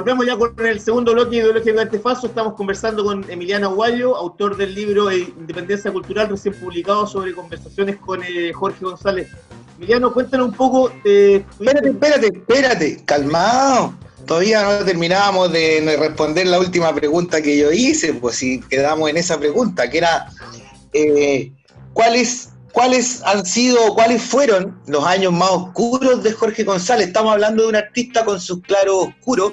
Volvemos ya con el segundo bloque ideológicamente falso. Estamos conversando con Emiliano Aguayo, autor del libro Independencia Cultural, recién publicado sobre conversaciones con eh, Jorge González. Emiliano, cuéntanos un poco. Eh, espérate, espérate, espérate, calmado. Todavía no terminábamos de responder la última pregunta que yo hice, pues si quedamos en esa pregunta, que era eh, ¿cuáles, ¿cuáles han sido, cuáles fueron los años más oscuros de Jorge González? Estamos hablando de un artista con sus claros oscuros,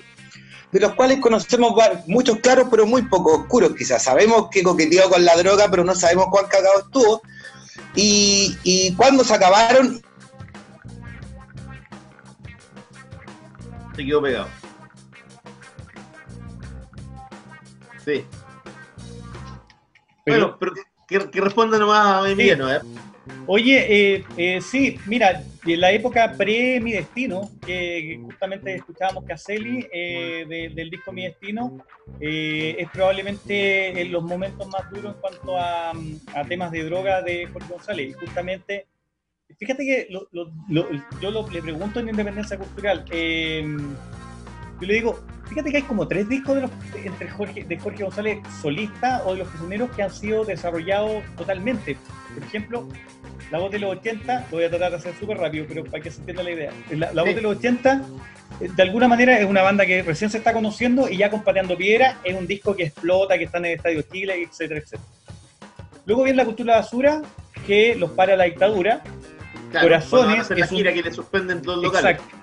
de los cuales conocemos muchos claros, pero muy pocos oscuros quizás. Sabemos que coqueteó con la droga, pero no sabemos cuán cagado estuvo. Y, y cuándo se acabaron. Se quedó pegado. Sí. bueno, pero que, que responda nomás a Emiliano, ¿eh? Oye, eh, eh, sí, mira, en la época pre Mi Destino, que justamente escuchábamos Caselli eh, del disco Mi Destino, eh, es probablemente en los momentos más duros en cuanto a, temas de droga de Jorge González. Y justamente, fíjate que yo le pregunto en Independencia Cultural, yo le digo, fíjate que hay como tres discos de, los, entre Jorge, de Jorge González solista o de los prisioneros que han sido desarrollados totalmente. Por ejemplo, La Voz de los 80, lo voy a tratar de hacer súper rápido, pero para que se entienda la idea. La, Voz de los 80, eh, de alguna manera, es una banda que recién se está conociendo y ya con Piedra es un disco que explota, que está en el Estadio Chile, etcétera, etcétera. Luego viene La Cultura Basura, que los para la dictadura. Corazones es la un- gira que le suspenden todos los locales. Exacto.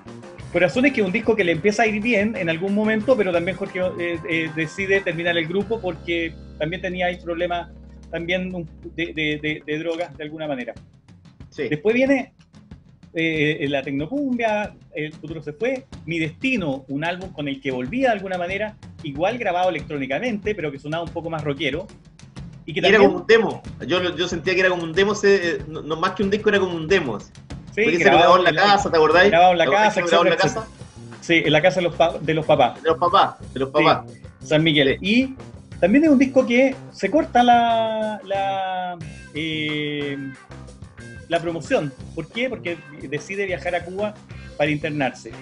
Corazones que es un disco que le empieza a ir bien en algún momento, pero también Jorge eh, eh, decide terminar el grupo porque también tenía ahí problemas también de, de- de- de drogas de alguna manera. Sí. Después viene eh, la Tecnocumbia, El futuro se fue, Mi Destino, un álbum con el que volvía de alguna manera, igual grabado electrónicamente, pero que sonaba un poco más rockero. Y que Y era también, como un demo. Yo, yo sentía que era como un demo, se- no, no más que un disco, era como un demo. sí, Porque se grabado grabó en la casa, ¿te acordáis? grabado en la ¿Te acordás casa, en la casa sí, en la casa de los, de los papás. de los papás, de los papás. San Miguel. Y también es un disco que se corta la, la, eh, la promoción. ¿Por qué? Porque decide viajar a Cuba para internarse.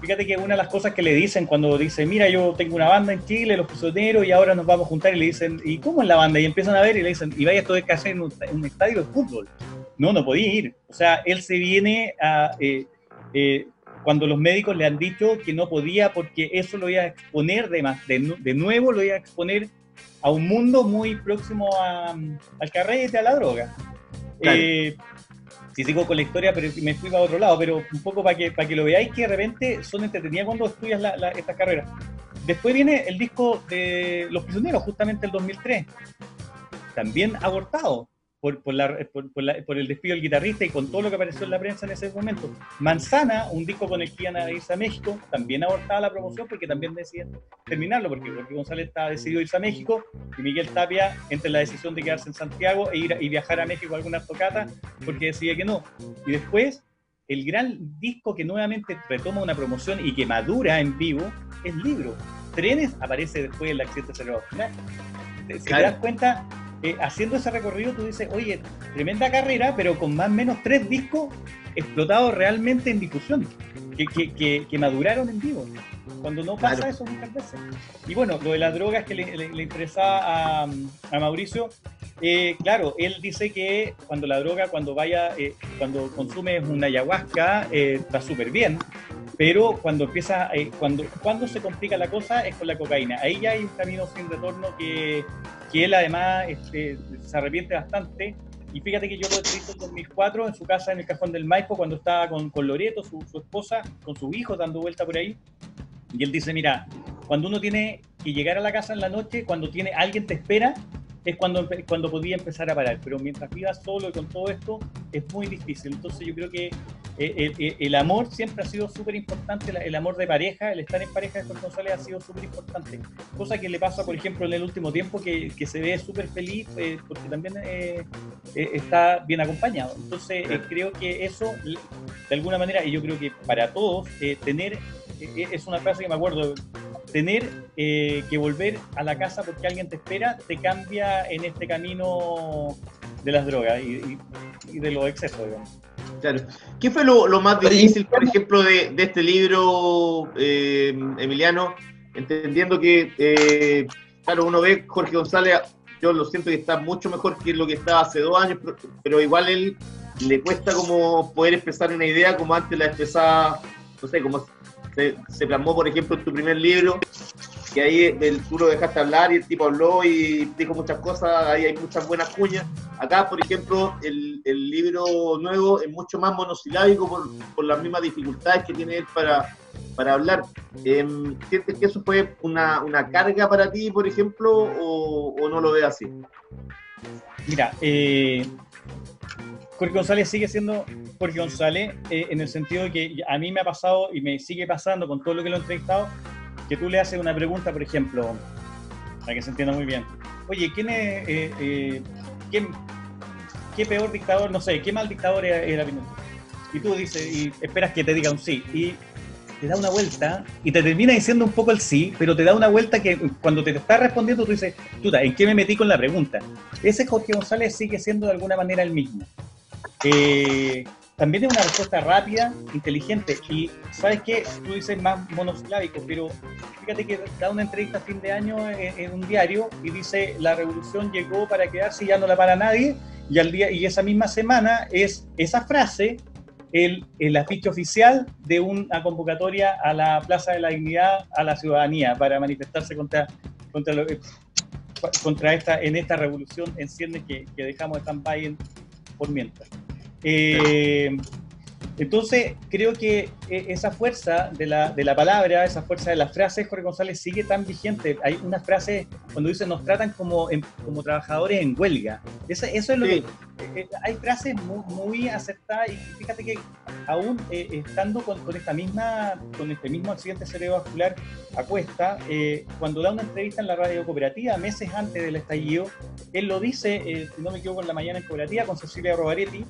Fíjate que una de las cosas que le dicen cuando dice, mira, yo tengo una banda en Chile, Los Prisioneros, y ahora nos vamos a juntar, y le dicen, ¿y cómo es la banda? Y empiezan a ver y le dicen, y vaya, esto es casi en un, un estadio de fútbol. No, no podía ir. O sea, él se viene a... eh, eh, cuando los médicos le han dicho que no podía porque eso lo iba a exponer de, más, de, de nuevo, lo iba a exponer a un mundo muy próximo a- al carrete, a la droga. Claro. Eh, si sigo con la historia, pero me fui para otro lado, pero un poco para que, para que lo veáis que de repente son entretenidas cuando estudias la- la- estas carreras. Después viene el disco de Los Prisioneros, justamente el 2003, también abortado por, por, la- por- por la- por el despido del guitarrista y con todo lo que apareció en la prensa en ese momento. Manzana, un disco con el que iban a irse a México, también abortaba la promoción porque también decían terminarlo, porque Jorge González estaba decidido a irse a México y Miguel Tapia entre la decisión de quedarse en Santiago e ir a- y viajar a México a alguna tocata porque decía que no. Y después, el gran disco que nuevamente retoma una promoción y que madura en vivo es Libro. Trenes aparece después del accidente cerebrovascular. Si te Claro. das cuenta, eh, haciendo ese recorrido, tú dices, oye, tremenda carrera, pero con más o menos tres discos explotados realmente en difusión, que, que- que- que maduraron en vivo, cuando no pasa Claro. eso muchas veces. Y bueno, lo de las drogas que le, le- le interesaba a, a Mauricio, eh, claro, él dice que cuando la droga, cuando vaya, eh, cuando consumes una ayahuasca, eh, está súper bien, pero cuando empieza, eh, cuando, cuando se complica la cosa es con la cocaína. Ahí ya hay un camino sin retorno que, que él además este, se arrepiente bastante. Y fíjate que yo lo escrito en 2004 en su casa en el Cajón del Maipo cuando estaba con, con Loreto, su, su esposa, con su hijo dando vuelta por ahí. Y él dice, mira, cuando uno tiene que llegar a la casa en la noche, cuando tiene alguien te espera, es cuando, cuando podía empezar a parar. Pero mientras vivas solo y con todo esto, es muy difícil. Entonces yo creo que eh, el, el- el amor siempre ha sido súper importante, el amor de pareja, el estar en pareja de Jorge González ha sido súper importante. Cosa que le pasa, por ejemplo, en el último tiempo, que, que se ve súper feliz eh, porque también eh, eh, está bien acompañado. Entonces eh, creo que eso, de alguna manera, y yo creo que para todos, eh, tener, eh, es una frase que me acuerdo, tener eh, que volver a la casa porque alguien te espera, te cambia en este camino de las drogas y, y- y de los excesos, digamos. Claro. ¿Qué fue lo, lo más difícil, por ejemplo, de, de este libro, eh, Emiliano? Entendiendo que, eh, claro, uno ve Jorge González, yo lo siento que está mucho mejor que lo que estaba hace dos años, pero, pero igual él le cuesta como poder expresar una idea como antes la expresaba, no sé, como se, se plasmó, por ejemplo, en tu primer libro, que ahí el, tú lo dejaste hablar y el tipo habló y dijo muchas cosas, ahí hay muchas buenas cuñas. Acá, por ejemplo, el, el libro nuevo es mucho más monosilábico por, por las mismas dificultades que tiene él para, para hablar. Em, ¿Sientes que eso fue una, una carga para ti, por ejemplo, o, o no lo ves así? Mira, eh, Jorge González sigue siendo Jorge González eh, en el sentido de que a mí me ha pasado y me sigue pasando con todo lo que lo he entrevistado, que tú le haces una pregunta, por ejemplo, para que se entienda muy bien. Oye, ¿quién es, eh, eh, quién- qué peor dictador, no sé, qué mal dictador era, era Pinochet? Y tú dices, y esperas que te diga un sí, y te da una vuelta y te termina diciendo un poco el sí, pero te da una vuelta que cuando te está respondiendo tú dices, puta, ¿en qué me metí con la pregunta? Ese Jorge González sigue siendo de alguna manera el mismo. Eh, también es una respuesta rápida, inteligente. Y sabes qué, tú dices más monosilábico, pero fíjate que da una entrevista a fin de año en, un diario y dice la revolución llegó para quedarse y ya no la para nadie. Y al día y esa misma semana es esa frase el, el afiche oficial de una convocatoria a la Plaza de la Dignidad a la ciudadanía para manifestarse contra contra lo, contra esta en esta revolución en ciernes que, que dejamos stand-by en- por mientras. Eh, entonces, creo que eh, esa fuerza de la, de la palabra, esa fuerza de las frases, Jorge González sigue tan vigente. Hay unas frases cuando dicen nos tratan como, en- como trabajadores en huelga. Eso es lo Sí. que. eh, hay frases muy, muy acertadas y fíjate que aún eh, estando con, con esta misma, con este mismo accidente cerebrovascular a cuesta, eh, cuando da una entrevista en la radio cooperativa meses antes del estallido, él lo dice, si no me equivoco, en la mañana en cooperativa con Cecilia Robaretti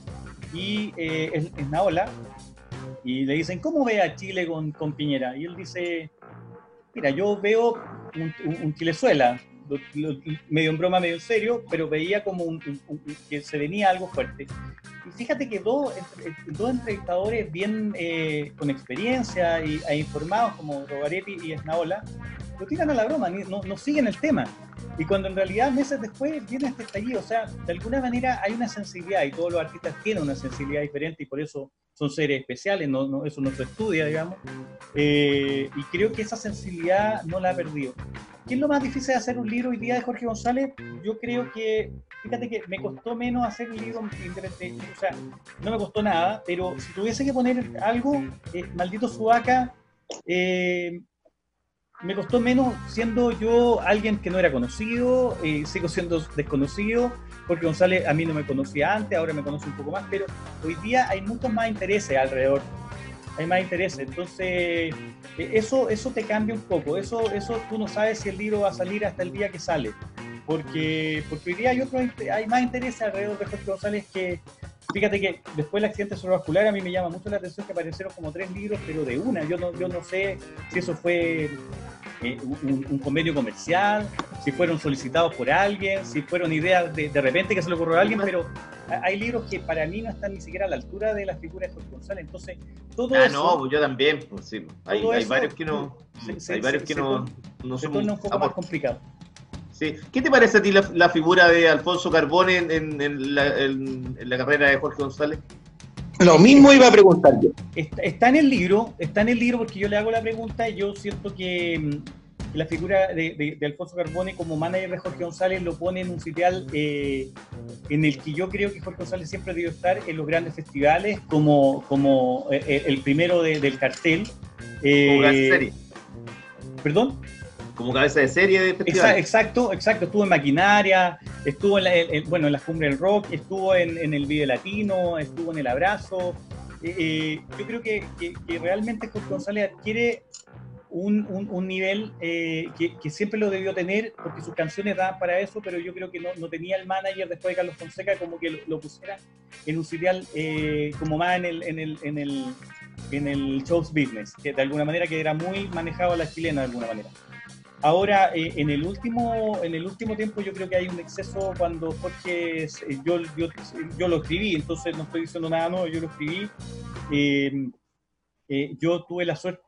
y eh, es, Naola, y le dicen, ¿cómo ve a Chile con, con Piñera? Y él dice, mira, yo veo un, un- un Chilezuela, lo- lo- medio en broma, medio en serio, pero veía como un- que se venía algo fuerte. Y fíjate que dos, dos entrevistadores bien eh, con experiencia y, e informados como Robaretti y Esnaola, lo tiran a la broma, ni- no, no siguen el tema. Y cuando en realidad meses después viene este estallido, o sea, de alguna manera hay una sensibilidad y todos los artistas tienen una sensibilidad diferente y por eso son seres especiales, no, no- eso no se estudia, digamos. Eh, y creo que esa sensibilidad no la ha perdido. ¿Qué es lo más difícil de hacer un libro hoy día de Jorge González? Yo creo que, fíjate que me costó menos hacer un libro, o sea, no me costó nada, pero si tuviese que poner algo, eh, Maldito Sudaca, eh, me costó menos siendo yo alguien que no era conocido, eh, sigo siendo desconocido, porque González a mí no me conocía antes, ahora me conoce un poco más, pero hoy día hay muchos más intereses alrededor, hay más intereses, entonces eh, eso, eso te cambia un poco, eso, eso tú no sabes si el libro va a salir hasta el día que sale, porque, porque hoy día hay, otro, hay más intereses alrededor de Jorge González que, Fíjate que después del accidente cerebrovascular a mí me llama mucho la atención que aparecieron como tres libros, pero de una. Yo no, yo no sé si eso fue eh, un, un convenio comercial, si fueron solicitados por alguien, si fueron ideas de, de repente que se le ocurrió a alguien, pero ha- hay libros que para mí no están ni siquiera a la altura de la figura de Jorge González. Entonces, todo Ah, eso no, pues yo también. Pues, sí. Hay, Todo hay eso, varios que no. se- se- hay varios se- que se no, no son un poco más complicado. Sí. ¿Qué te parece a ti la, la figura de Alfonso Carbone en, en- en la, en- en la carrera de Jorge González? Lo mismo iba a preguntar yo. Está, está en el libro, está en el libro porque yo le hago la pregunta y yo siento que mm, la figura de, de- de Alfonso Carbone como manager de Jorge González lo pone en un sitial eh, en el que yo creo que Jorge González siempre debió estar en los grandes festivales como, como eh, el primero de- del cartel. Eh, Como serie. ¿Perdón? Como cabeza de serie de festival. Exacto, exacto. Estuvo en Maquinaria, estuvo en, la- en- en- bueno, en las cumbres del rock, estuvo en, en el Video Latino, estuvo en El Abrazo. Eh, eh, yo creo que, que- que realmente Jorge González adquiere un, un- un nivel eh, que, que siempre lo debió tener, porque sus canciones daban para eso, pero yo creo que no, no tenía el manager después de Carlos Fonseca como que lo, lo pusiera en un sitial eh, como más en el, en el, en el, en el shows business, que de alguna manera que era muy manejado a la chilena de alguna manera. Ahora, eh, en, el último, en el último tiempo yo creo que hay un exceso cuando Jorge, eh, yo, yo, yo lo escribí, entonces no estoy diciendo nada nuevo, yo lo escribí. Eh, eh, yo tuve la suerte,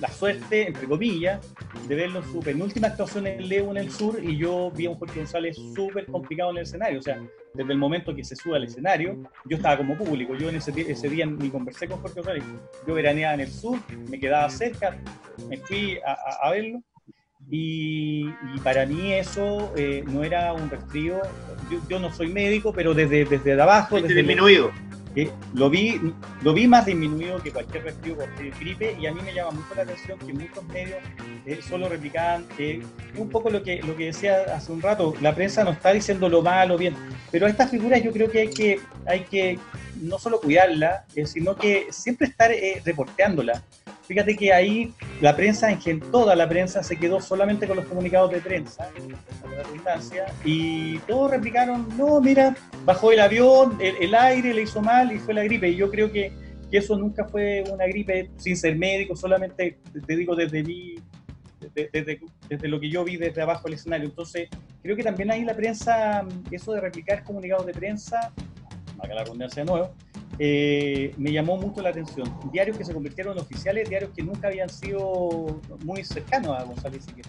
la suerte, entre comillas, de verlo en su penúltima actuación en Leo en el sur y yo vi a un Jorge González súper complicado en el escenario. O sea, desde el momento que se sube al escenario, yo estaba como público. Yo en ese, ese día ni conversé con Jorge González. Yo veraneaba en el sur, me quedaba cerca, me fui a verlo. Y, y para mí eso eh, no era un resfrío. Yo, yo no soy médico, pero desde, desde abajo, Fuiste desde el- disminuido. eh, lo vi lo vi más disminuido que cualquier resfrío cualquier gripe y a mí me llama mucho la atención que muchos medios eh, solo replicaban eh, un poco lo que lo que decía hace un rato la prensa no está diciendo lo malo bien pero a estas figuras yo creo que hay que hay que no solo cuidarla eh, sino que siempre estar reporteándola fíjate que ahí la prensa en gen- toda la prensa se quedó solamente con los comunicados de prensa la y todos replicaron no mira bajó el avión, el, el aire le hizo mal y fue la gripe. Y yo creo que, que eso nunca fue una gripe sin ser médico, solamente te digo desde mi, desde, desde- desde lo que yo vi desde abajo del escenario. Entonces, creo que también ahí la prensa, eso de replicar comunicados de prensa, acá la redundancia de nuevo, eh, me llamó mucho la atención. Diarios que se convirtieron en oficiales, diarios que nunca habían sido muy cercanos a González Siqueira.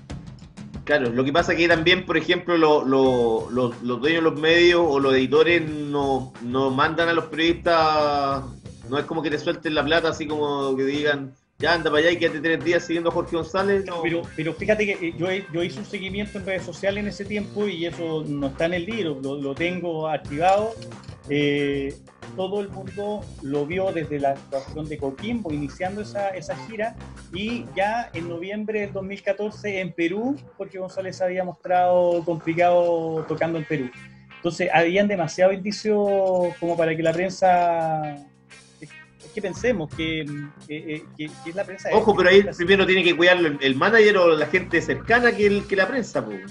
Claro, lo que pasa es que también, por ejemplo, lo- lo- los, los dueños de los medios o los editores no, no mandan a los periodistas, no es como que te suelten la plata así como que digan, ya anda para allá y quédate tres días siguiendo a Jorge González. No. Pero, pero fíjate que eh, yo, yo hice un seguimiento en redes sociales en ese tiempo y eso no está en el libro, lo, tengo archivado. eh, todo el mundo lo vio desde la actuación de Coquimbo, iniciando esa, esa gira, y ya en noviembre del 2014 en Perú, porque González había mostrado complicado tocando en Perú. Entonces, habían demasiado indicios como para que la prensa que pensemos que, eh, eh, que, que es la prensa. Ojo, pero ahí primero tiene que cuidarlo el, el manager o la gente cercana que, el, que la prensa. Pues.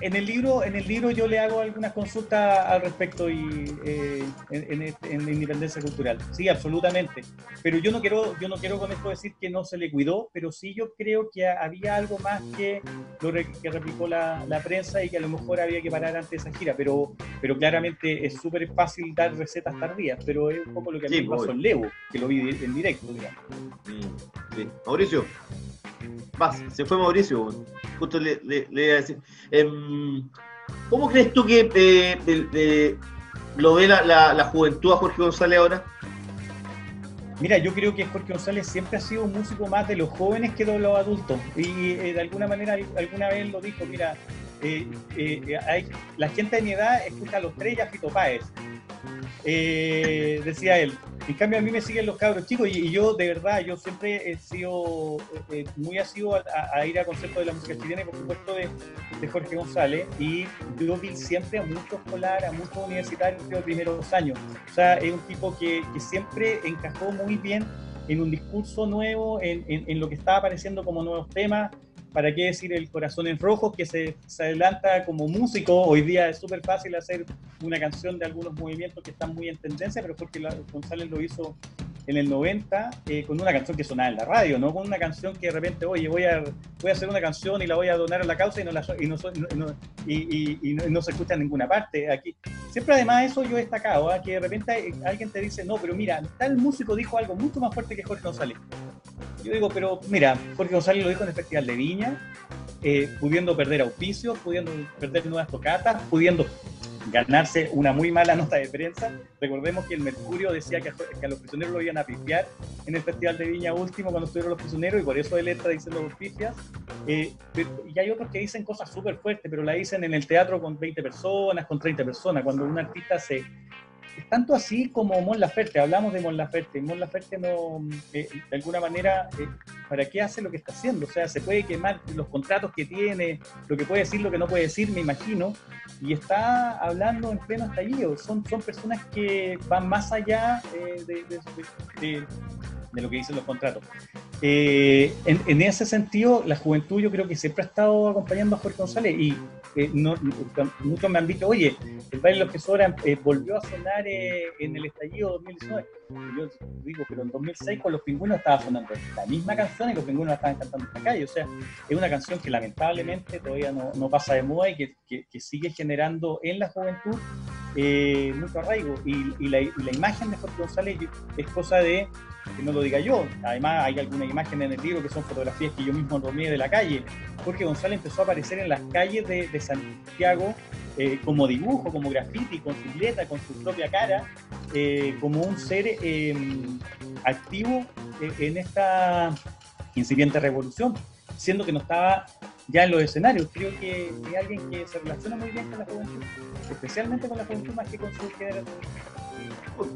En el libro, en el libro yo le hago algunas consultas al respecto y eh, en, en, en, la independencia cultural. Sí, absolutamente. Pero yo no quiero, yo no quiero con esto decir que no se le cuidó, pero sí yo creo que había algo más que lo que replicó la, la prensa y que a lo mejor había que parar antes de esa gira. Pero, pero claramente es súper fácil dar recetas tardías, pero es un poco lo que a mí me pasó en Levo, que lo vi en directo, digamos. Mm, sí. Mauricio, vas, se fue Mauricio. Justo le, le- le iba a decir. Em, ¿Cómo crees tú que eh, de- de- lo ve la, la- la juventud a Jorge González ahora? Mira, yo creo que Jorge González siempre ha sido un músico más de los jóvenes que de los adultos. Y eh, de alguna manera, alguna vez lo dijo, mira, eh, eh, hay, la gente de mi edad escucha a los tres y a Fito Páez. Eh, decía él. En cambio, a mí me siguen los cabros chicos y, y yo, de verdad, yo siempre he sido eh, muy asiduo a, a- ir a conciertos de la música chilena y, por supuesto, de, de Jorge González. Y yo vi siempre a muchos escolares, a muchos universitarios de los primeros años. O sea, es un tipo que, que siempre encajó muy bien en un discurso nuevo, en, en- en lo que estaba apareciendo como nuevos temas. ¿Para qué decir el corazón en rojo? Que se, se adelanta como músico. Hoy día es súper fácil hacer una canción de algunos movimientos que están muy en tendencia, pero porque la- González lo hizo en el 90 eh, con una canción que sonaba en la radio, no con una canción que de repente, oye, voy a, voy a hacer una canción y la voy a donar a la causa y no, la, y no, no- y, y- no, no se escucha en ninguna parte. Aquí, siempre además eso yo he destacado, ¿ah? que de repente alguien te dice, no, pero mira, tal músico dijo algo mucho más fuerte que Jorge González. Yo digo, pero mira, Jorge González lo dijo en el Festival de Viña, eh, pudiendo perder auspicios, pudiendo perder nuevas tocatas, pudiendo ganarse una muy mala nota de prensa. Recordemos que el Mercurio decía que a, los prisioneros lo iban a pifiar en el Festival de Viña último cuando estuvieron los prisioneros y por eso él entra diciendo pifias. Eh, y hay otros que dicen cosas súper fuertes, pero la dicen en el teatro con 20 personas, con 30 personas, cuando un artista se... Es tanto así como Mon Laferte, hablamos de Mon Laferte. Mon Laferte no, eh, de alguna manera, eh, ¿para qué hace lo que está haciendo? O sea, se puede quemar los contratos que tiene, lo que puede decir, lo que no puede decir, me imagino, y está hablando en pleno estallido. Son, son personas que van más allá eh, de, lo que dicen los contratos. En, en ese sentido, la juventud yo creo que siempre ha estado acompañando a Jorge González eh, no- muchos me han dicho, oye, el baile de los que sobran eh, volvió a sonar eh, en el estallido 2019. Yo digo, pero en 2006 con los pingüinos estaba sonando la misma canción y los pingüinos la estaban cantando en la calle. O sea, es una canción que lamentablemente todavía no, no pasa de moda y que, que- que sigue generando en la juventud eh, mucho arraigo. Y, y la, y la imagen de Jorge González es cosa de que no lo diga yo. Además, hay alguna imagen en el libro que son fotografías que yo mismo tomé de la calle. Jorge González empezó a aparecer en las calles de, de Santiago eh, como dibujo, como graffiti, con su letra, con su propia cara, eh, como un ser eh, activo en esta incipiente revolución, siendo que no estaba ya en los escenarios. Creo que es alguien que se relaciona muy bien con la juventud, especialmente con la juventud más que con su género.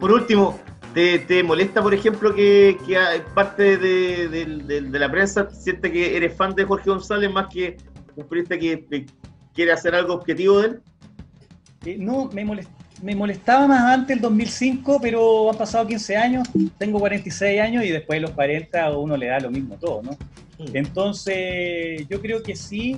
Por último, ¿te, te molesta, por ejemplo, que, que parte de, de- de- de la prensa siente que eres fan de Jorge González más que un periodista que que quiere hacer algo objetivo de él? Eh, no, me, molest- me molestaba más antes el 2005, pero han pasado 15 años, tengo 46 años y después de los 40 a uno le da lo mismo todo, ¿no? Entonces, yo creo que sí,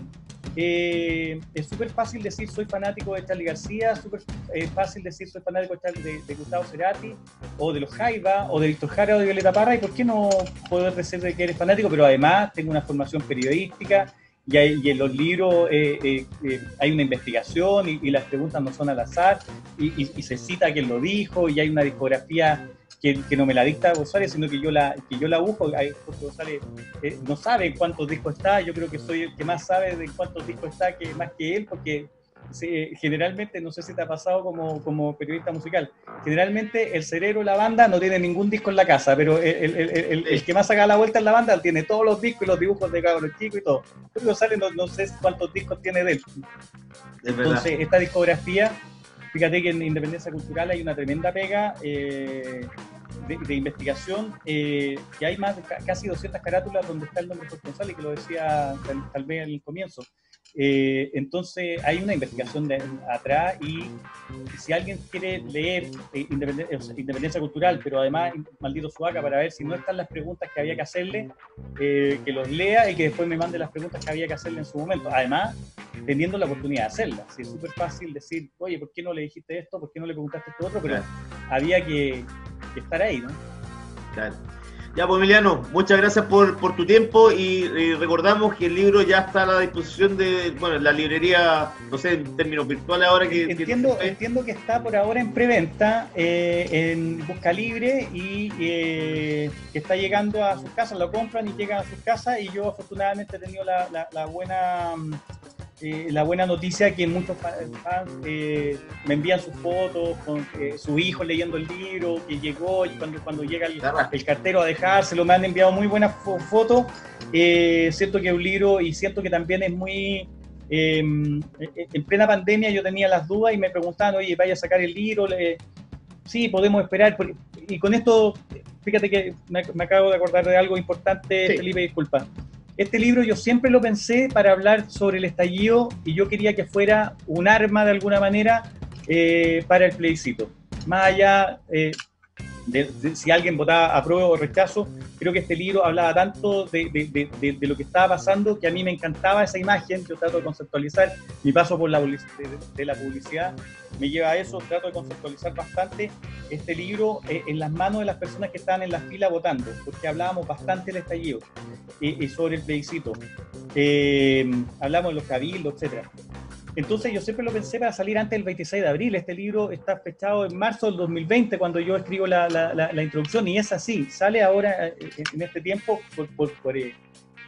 eh, es súper fácil decir soy fanático de Charlie García, súper eh, fácil decir soy fanático de- de Gustavo Cerati, o de los Jaiba, o de Víctor Jara, o de Violeta Parra, y por qué no poder decir de que eres fanático, pero además tengo una formación periodística, y, hay- y en los libros eh, eh, eh, hay una investigación y, las preguntas no son al azar y, y- se cita quién lo dijo y hay una discografía que, no me la dicta González, sino que yo la, que yo la busco. Jorge González eh, no sabe cuántos discos está, yo creo que soy el que más sabe de cuántos discos está, que más que él, porque sí, generalmente, no sé si te ha pasado como, como periodista musical, generalmente el cerebro de la banda no tiene ningún disco en la casa, pero el, el- el- el- el que más saca la vuelta en la banda tiene todos los discos y los dibujos de cabros chicos y todo. Jorge González no, no sé cuántos discos tiene de él. Es verdad. Entonces, esta discografía, fíjate que en Independencia Cultural hay una tremenda pega eh, de, investigación, eh, que hay más de casi 200 carátulas donde está el nombre González, que lo decía tal, vez al comienzo. Eh, entonces hay una investigación de atrás y si alguien quiere leer eh, independencia, Cultural, pero además Maldito Suaca para ver si no están las preguntas que había que hacerle, que los lea y que después me mande las preguntas que había que hacerle en su momento. Además, teniendo la oportunidad de hacerlas. es súper fácil decir, oye, ¿por qué no le dijiste esto? ¿Por qué no le preguntaste esto otro? Pero había que, estar ahí, ¿no? Claro. Ya, pues Emiliano, muchas gracias por, tu tiempo y, recordamos que el libro ya está a la disposición de, bueno, la librería, no sé, en términos virtuales ahora que... Entiendo que, entiendo que está por ahora en preventa eh, en Busca Libre y eh, que está llegando a sus casas, lo compran y llegan a sus casas y yo afortunadamente he tenido la buena eh, la buena noticia que muchos fans eh, me envían sus fotos con eh, su hijo leyendo el libro, que llegó y cuando, cuando llega el, cartero a dejárselo, me han enviado muy buenas fotos. siento que es un libro y siento que también es muy... Em, en plena pandemia yo tenía las dudas y me preguntaban, oye, vaya a sacar el libro, sí, podemos esperar. Y con esto, fíjate que me, acabo de acordar de algo importante, Felipe, disculpa. Este libro yo siempre lo pensé para hablar sobre el estallido y yo quería que fuera un arma de alguna manera eh, para el plebiscito. Más allá eh, de, si alguien votaba apruebo o rechazo, creo que este libro hablaba tanto de, de, lo que estaba pasando que a mí me encantaba esa imagen. Yo trato de conceptualizar mi paso por la, de, la publicidad, me lleva a eso, trato de conceptualizar bastante este libro eh, en las manos de las personas que estaban en la fila votando, porque hablábamos bastante del estallido y, sobre el plebiscito. Eh, hablamos de los cabildos, etcétera. Entonces yo siempre lo pensé para salir antes del 26 de abril. Este libro está fechado en marzo del 2020 cuando yo escribo la, la, introducción y es así. Sale ahora eh, en este tiempo por, por, por, eh,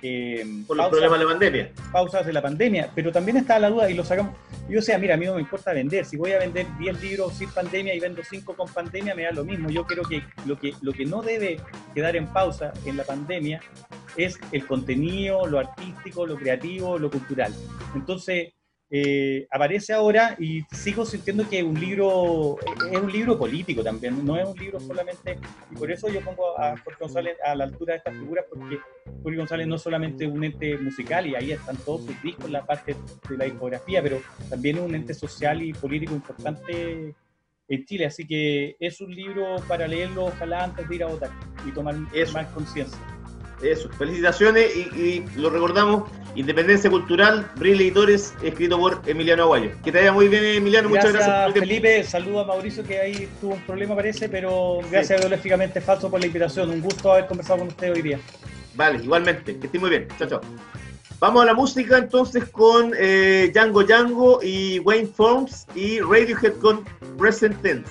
eh por los problemas de la pandemia. Pausas de la pandemia, pero también está la duda y lo sacamos. Yo sé, mira, a mí no me importa vender. Si voy a vender 10 libros sin pandemia y vendo 5 con pandemia, me da lo mismo. Yo creo que lo que, lo que no debe quedar en pausa en la pandemia es el contenido, lo artístico, lo creativo, lo cultural. Entonces, eh, aparece ahora y sigo sintiendo que un libro es un libro político también, no es un libro solamente, y por eso yo pongo a Jorge González a la altura de estas figuras, porque Jorge González no es solamente un ente musical y ahí están todos sus discos la parte de la discografía, pero también es un ente social y político importante en Chile, así que es un libro para leerlo ojalá antes de ir a votar y tomar más conciencia. Eso, felicitaciones y, lo recordamos, Independencia Cultural, Bril Editores, escrito por Emiliano Aguayo. Que te vaya muy bien, Emiliano, muchas gracias. Felipe, saludo a Mauricio que ahí tuvo un problema parece, pero gracias biológicamente falso por la invitación. Un gusto haber conversado con usted hoy día. Vale, igualmente, que esté muy bien. Chao, chao. Vamos a la música entonces con eh, Django Django y Wayne Forms y Radiohead con Present Tense.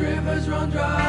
rivers run dry.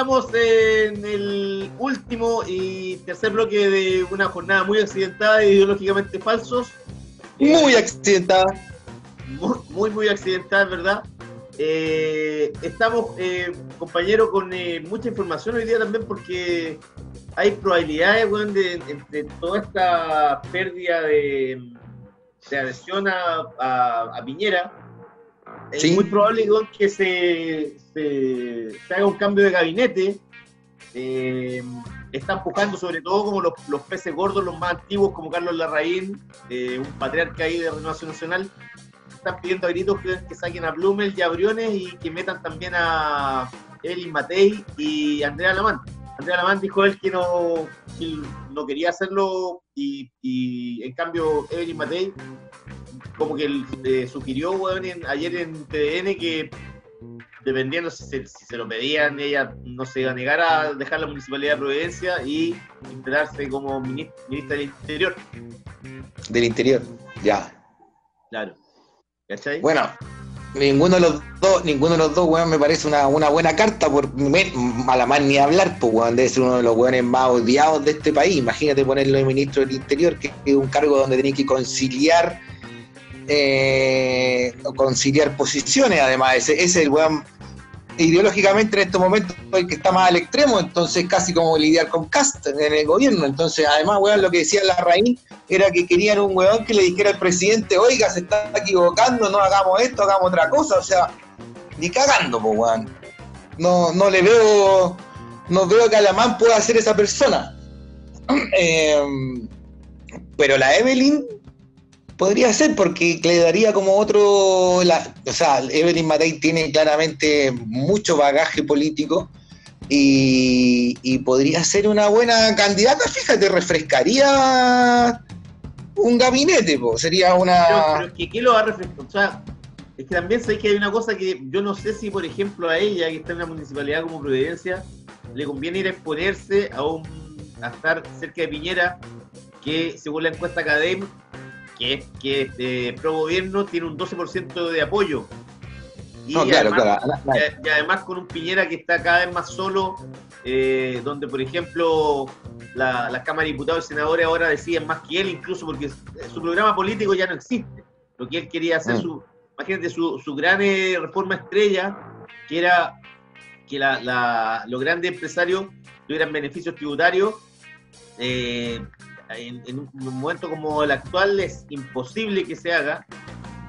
Estamos en el último y tercer bloque de una jornada muy accidentada e ideológicamente falsos. Muy accidentada. Muy, muy, muy accidentada, ¿verdad? Eh, estamos, eh, compañeros, con eh, mucha información hoy día también porque hay probabilidades, bueno, de, toda esta pérdida de, de adhesión a, a- a Piñera. Sí. Es muy probable que se, se- se haga un cambio de gabinete. Eh, está empujando sobre todo como los, los peces gordos, los más antiguos, como Carlos Larraín, eh, un patriarca ahí de Renovación Nacional, están pidiendo a gritos que, que saquen a Blumel y a Briones y que metan también a Evelyn Matei y Andrea Lamán. Andrea Lamán dijo él que no, no quería hacerlo y, en cambio Evelyn Matei como que él, eh, sugirió ayer en TVN que dependiendo si se, si se lo pedían, ella no se iba a negar a dejar la Municipalidad de Providencia y integrarse como minis- ministra del Interior. Del interior. Ya. Claro. ¿Cachai? Bueno, ninguno de los dos, ninguno de los dos, weón, me parece una, una buena carta, por a la más ni hablar, pues, weón, debe ser uno de los weones más odiados de este país. Imagínate ponerlo de ministro del Interior, que es un cargo donde tenés que conciliar, eh, conciliar posiciones, además, ese, es el weón ideológicamente en estos momentos el que está más al extremo, entonces casi como lidiar con Cast en el gobierno. Entonces, además, weón, lo que decía la raíz era que querían un weón que le dijera al presidente, oiga, se está equivocando, no hagamos esto, hagamos otra cosa, o sea, ni cagando, weón. No, no le veo, no veo que Alamán pueda ser esa persona. Eh, *clears throat* pero la Evelyn podría ser porque le daría como otro, la- o sea, Evelyn Matei tiene claramente mucho bagaje político y, podría ser una buena candidata, fíjate, refrescaría un gabinete, po. sería una... pero es que ¿qué lo va a refrescar? O sea, es que también sé que hay una cosa que yo no sé si, por ejemplo, a ella, que está en una municipalidad como Providencia, le conviene ir a exponerse a, un, a estar cerca de Piñera, que según la encuesta Academ, que es que es de pro gobierno, tiene un 12% de apoyo. Y No, claro, además, claro. la- la- y, y además con un Piñera que está cada vez más solo, eh, donde por ejemplo la, las cámaras de diputados y senadores ahora deciden más que él, incluso porque su programa político ya no existe. Lo que él quería hacer, Mm. su, imagínate su, su gran eh, reforma estrella, que era que la, la- los grandes empresarios tuvieran beneficios tributarios. eh, en, en un momento como el actual es imposible que se haga,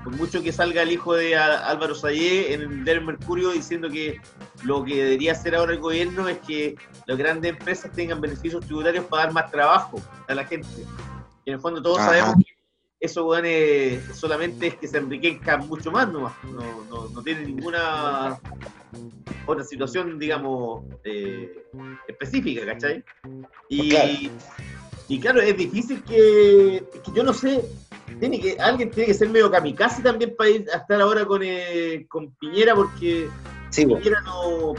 por mucho que salga el hijo de Álvaro Sayé en el Diario Mercurio diciendo que lo que debería hacer ahora el gobierno es que las grandes empresas tengan beneficios tributarios para dar más trabajo a la gente. Y en el fondo todos Ajá. sabemos que eso bueno, eh, solamente es que se enriquezcan mucho más nomás. No, no, no tiene ninguna otra situación, digamos, eh, específica, ¿cachai? Y. y claro, es difícil que, que yo no sé, tiene que, alguien tiene que ser medio kamikaze también para ir a estar ahora con, eh, con Piñera, porque sí. Piñera no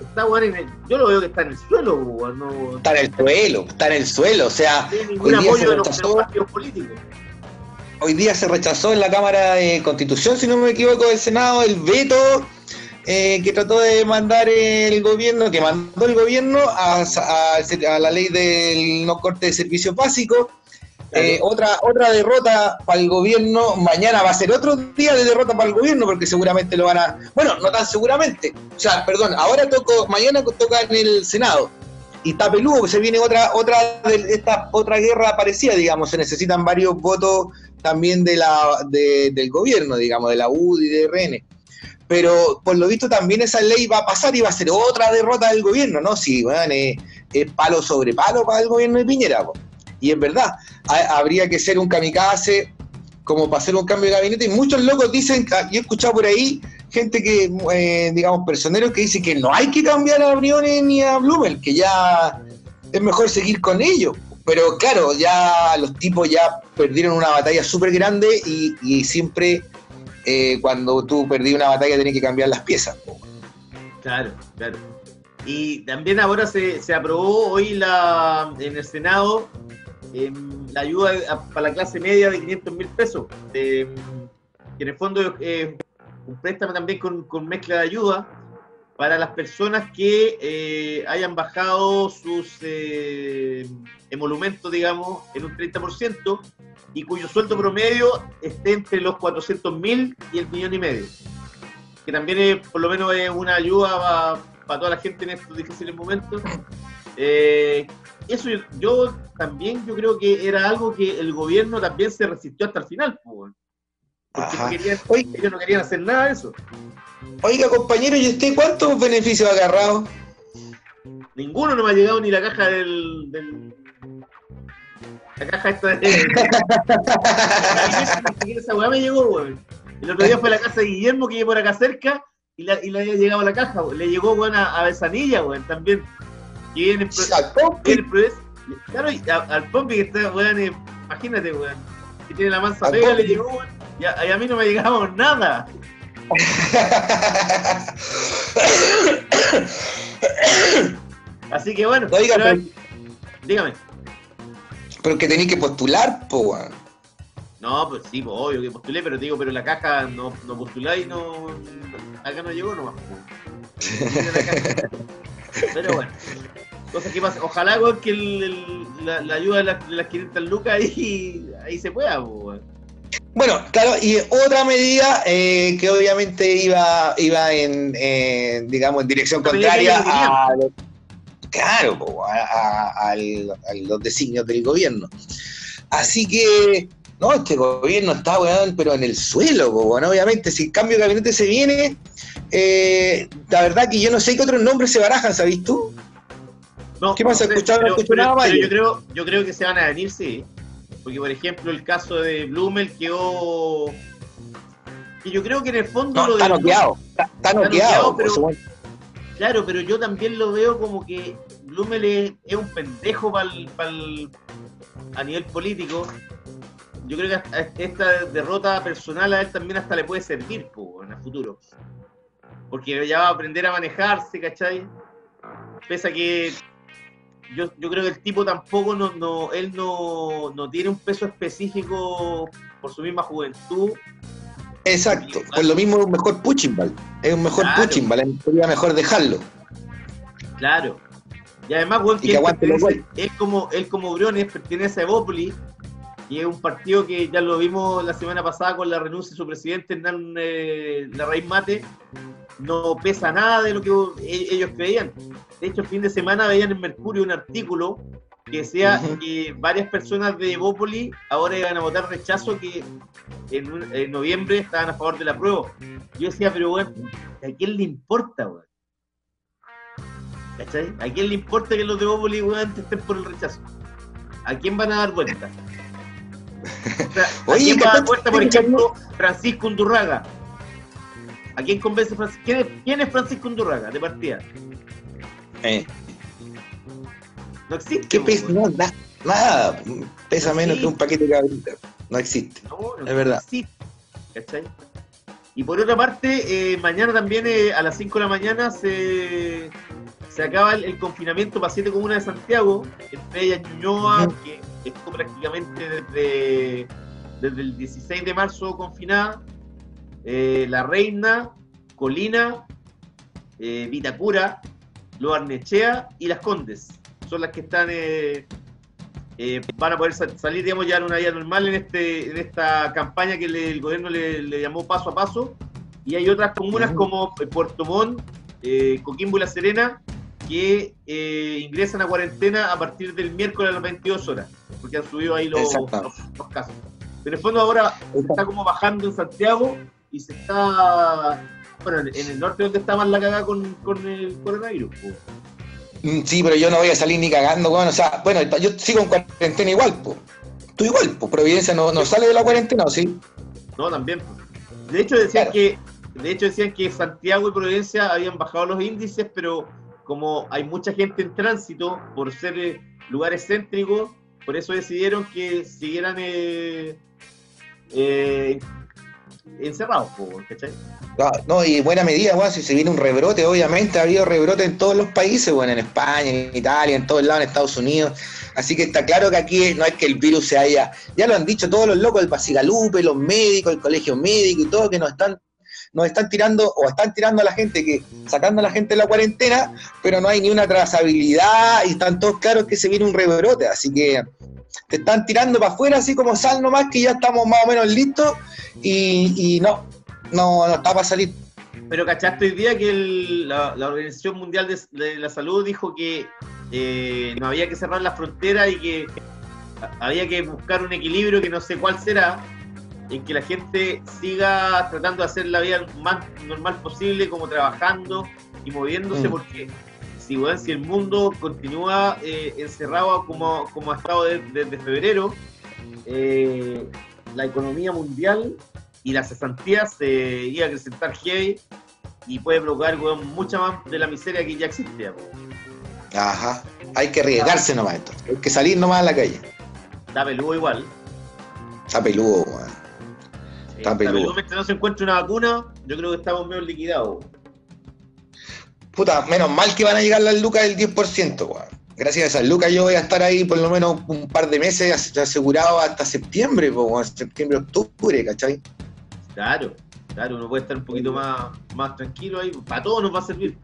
está weón, en el, yo lo veo que está en el suelo, no, está en el suelo, está en el suelo, o sea, no ningún hoy día apoyo se de los partidos políticos. hoy día se rechazó en la Cámara de Constitución, si no me equivoco, del Senado, el veto eh, que trató de mandar el gobierno, que mandó el gobierno a, a- a la ley del no corte de servicios básicos. Eh, otra, otra derrota para el gobierno, mañana va a ser otro día de derrota para el gobierno, porque seguramente lo van a. Bueno, no tan seguramente. O sea, perdón, ahora toco, mañana toca en el Senado. Y está peludo, que se viene otra, otra de esta otra guerra parecida, digamos, se necesitan varios votos también de la, de- del gobierno, digamos, de la UDI de RN. Pero por lo visto también esa ley va a pasar y va a ser otra derrota del gobierno, ¿no? Sí, bueno, es, palo sobre palo para el gobierno de Piñera. po. Y es verdad, ha- habría que ser un kamikaze como para hacer un cambio de gabinete. Y muchos locos dicen, ah, yo he escuchado por ahí gente que, eh, digamos, personeros que dicen que no hay que cambiar a Briones ni a Blumel, que ya es mejor seguir con ellos. Pero claro, ya los tipos ya perdieron una batalla súper grande y siempre eh, cuando tú perdí una batalla tenés que cambiar las piezas. Claro, claro. Y también ahora se, se aprobó hoy la, en el Senado em, la ayuda para la clase media de 500 mil pesos. em, que en el fondo eh, un préstamo también con, con mezcla de ayuda para las personas que eh, hayan bajado sus eh, emolumentos, digamos, en un 30% y cuyo sueldo promedio esté entre los 400 mil y el millón y medio. Que también es, por lo menos es una ayuda para toda la gente en estos difíciles momentos. Eh, eso yo, yo, también yo creo que era algo que el gobierno también se resistió hasta el final. Porque no querían, ellos no querían hacer nada de eso. Oiga, compañero, ¿y usted cuántos beneficios ha agarrado? Ninguno no me ha llegado ni la caja del. del la caja esta de. esa weá me llegó, weón. El otro día fue a la casa de Guillermo, que vive por acá cerca, y, la, y le había llegado la caja, weón. Le llegó, weón, a, a Besanilla, weón, también. Y viene el Claro, y al Pompi que está, weón, eh, imagínate, weón. Que tiene la mansa pega, le llegó, weón. Y a, y a mí no me ha llegado nada. *laughs* Así que bueno, Oiga, pero, dígame. Pero que tenéis que postular, po, No, pues sí, pues, obvio que postulé, pero te digo, pero la caja no, no postuláis, no. Acá no llegó nomás. *laughs* pero bueno. Cosas que pasa. Ojalá que el, el, la, la, ayuda de, la, de, las 500 lucas ahí, ahí se pueda, pues. Bueno, claro, y otra medida eh, que obviamente iba, iba en, eh, digamos, en dirección contraria a, claro, a, a, a, los designios del gobierno. Así que, no, este gobierno está, weón, pero en el suelo, bueno, obviamente, si el cambio de gabinete se viene, eh, la verdad que yo no sé qué otros nombres se barajan, ¿sabes tú? No, ¿Qué pasa? No sé, pero, pero, pero yo, creo, yo creo que se van a venir, sí. Porque, por ejemplo, el caso de Blumel quedó. que yo creo que en el fondo. No, lo está, noqueado, está, está, noqueado. pero, claro, pero yo también lo veo como que Blumel es, un pendejo para a nivel político. Yo creo que esta derrota personal a él también hasta le puede servir po, en el futuro. Porque ya va a aprender a manejarse, ¿cachai? Pese a que yo, yo creo que el tipo tampoco, no, no él no, no tiene un peso específico por su misma juventud. Exacto, pues lo mismo es un mejor Puchimbal, es un mejor claro. Sería mejor dejarlo. Claro. Y además, bueno, que, que es como, él como Briones pertenece a Evópolis, y es un partido que ya lo vimos la semana pasada con la renuncia de su presidente, Hernán eh, Larraín Mate, no pesa nada de lo que ellos creían. De hecho, el fin de semana veían en Mercurio un artículo que decía que varias personas de Evópolis ahora iban a votar rechazo que en, en, noviembre estaban a favor de la prueba. Yo decía, pero bueno, ¿a quién le importa, weón? ¿Cachai? ¿A quién le importa que los de Evópolis, weón, estén por el rechazo? ¿A quién van a dar vuelta? O sea, ¿A Oye, quién va a dar vuelta, por ejemplo, Francisco Undurraga? ¿A quién convence Francisco? ¿Quién es, ¿Quién es Francisco Undurraga de partida? Eh. No existe. ¿Qué pesa? No, nada. Pesa no menos existe. que un paquete de cabritas. No existe. No, no es verdad. Existe. ¿Cachai? Y por otra parte, eh, mañana también eh, a las 5 de la mañana se, se acaba el, el, confinamiento para siete comunas de Santiago, entre ellas Ñuñoa, que estuvo prácticamente desde, desde el 16 de marzo confinada, eh, La Reina, Colina, Vitacura, Lo Arnechea y Las Condes. Son las que están eh, eh, van a poder salir, digamos, ya en una vida normal en, este, en esta campaña que le, el gobierno le, le, llamó paso a paso. Y hay otras comunas uh -huh. como Puerto Montt, eh, Coquimbo y La Serena que eh, ingresan a cuarentena a partir del miércoles a las 22 horas, porque han subido ahí los, los, los casos. Pero en el fondo ahora está como bajando en Santiago y se está, bueno, en el norte donde está más la cagada con, con el coronavirus. Pues. Sí, pero yo no voy a salir ni cagando, bueno, o sea, bueno, yo sigo en cuarentena igual, pues. Tú igual, pues Providencia no, no sale de la cuarentena, ¿o sí? No, también. De hecho decían claro. que de hecho decían que Santiago y Providencia habían bajado los índices, pero como hay mucha gente en tránsito por ser eh, lugares céntricos, por eso decidieron que siguieran eh, eh, encerrados, ¿cachai? No, y buena medida, bueno, si se viene un rebrote, obviamente ha habido rebrote en todos los países, bueno, en España, en Italia, en todos lados, en Estados Unidos. Así que está claro que aquí no es que el virus se haya, ya lo han dicho todos los locos, el Pasigalupe, los médicos, el colegio médico y todo, que nos están nos están tirando o están tirando a la gente que sacando a la gente de la cuarentena, pero no hay ni una trazabilidad y están todos claros que se viene un rebrote, así que te están tirando para afuera así como sal nomás que ya estamos más o menos listos y, no, no, no está para salir. Pero cachaste hoy día que la, Organización Mundial de, la Salud dijo que eh, no había que cerrar las fronteras y que había que buscar un equilibrio que no sé cuál será, en que la gente siga tratando de hacer la vida lo más normal posible, como trabajando y moviéndose, mm. porque si, si el mundo continúa eh, encerrado como, como ha estado desde, febrero, eh, la economía mundial y las cesantías se iba a acrecentar heavy y puede provocar mucha más de la miseria que ya existe. Ajá, hay que arriesgarse nomás esto, hay que salir nomás a la calle. Está peludo igual. Está peludo, weón. Está peludo. Mientras no se encuentre una vacuna, yo creo que estamos medio liquidados. Puta, menos mal que van a llegar las lucas del 10%, weón. Gracias a esas lucas yo voy a estar ahí por lo menos un par de meses asegurado hasta septiembre, weón. septiembre, octubre, ¿cachai? Claro, claro, uno puede estar un poquito más, más tranquilo ahí. Para todos nos va a servir,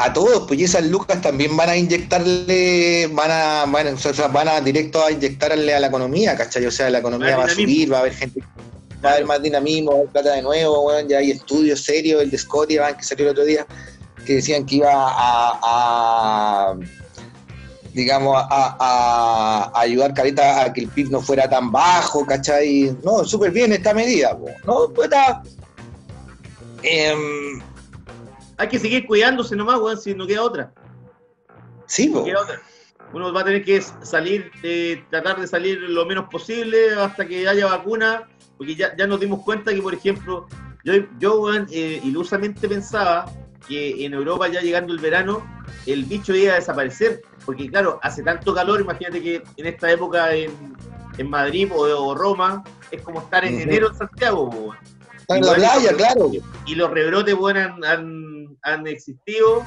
a todos, pues y esas lucas también van a inyectarle, van a, van, o sea, van a directo a inyectarle a la economía, ¿cachai? O sea, la economía va a subir, va a haber gente, va a haber más dinamismo, va a haber plata de nuevo, bueno, ya hay estudios serios, el de Scotia, que salió el otro día, que decían que iba a, digamos, a, ayudar Carita a que el PIB no fuera tan bajo, ¿cachai? No, súper bien esta medida, ¿no? Pues está... Em, hay que seguir cuidándose nomás, weón, si no queda otra. Sí, no queda otra. Uno va a tener que salir, eh, tratar de salir lo menos posible hasta que haya vacuna, porque ya, ya nos dimos cuenta que, por ejemplo, yo, yo weón, eh, ilusamente pensaba que en Europa ya llegando el verano, el bicho iba a desaparecer, porque claro, hace tanto calor, imagínate que en esta época en, en Madrid o, Roma, es como estar en enero en Santiago. En la playa, claro. Y los rebrotes, weón, han han existido.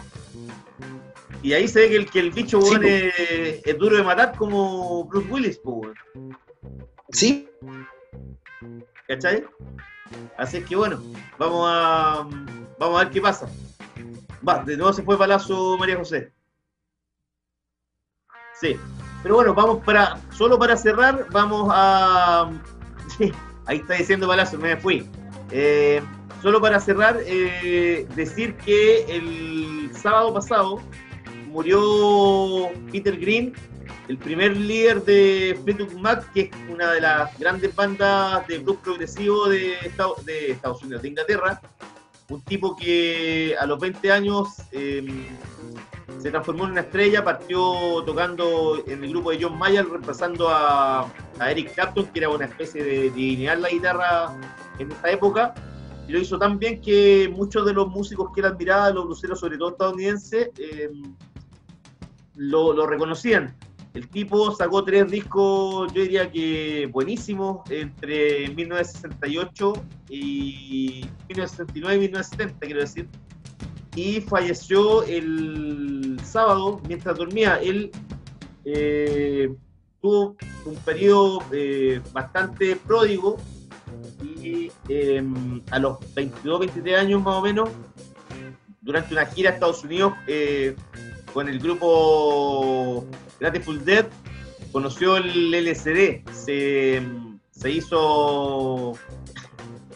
Y ahí se ve que el, que el bicho es, duro de matar como Bruce Willis, pues. Sí. ¿Cachai? Así es que bueno, vamos a vamos a ver qué pasa. Va, de nuevo se fue palazo María José. Sí. Pero bueno, vamos para. Solo para cerrar, vamos a. *laughs* ahí está diciendo palazo, me fui. Eh, Solo para cerrar, eh, decir que el sábado pasado murió Peter Green, el primer líder de Fleetwood Mac, que es una de las grandes bandas de blues progresivo de Estados, de Estados Unidos, de Inglaterra. Un tipo que a los 20 años em, se transformó en una estrella, partió tocando en el grupo de John Mayer, reemplazando a, Eric Clapton, que era una especie de divinidad la guitarra en esta época y lo hizo tan bien que muchos de los músicos que él admiraba, los luceros, sobre todo estadounidenses, em, lo, reconocían. El tipo sacó tres discos, yo diría que buenísimos, entre 1968 y 1969 y 1970, quiero decir. Y falleció el sábado mientras dormía. Él eh, tuvo un periodo eh, bastante pródigo y em, a los 22, 23 años más o menos, durante una gira a Estados Unidos eh, con el grupo Grateful Dead, conoció el LCD, se, se hizo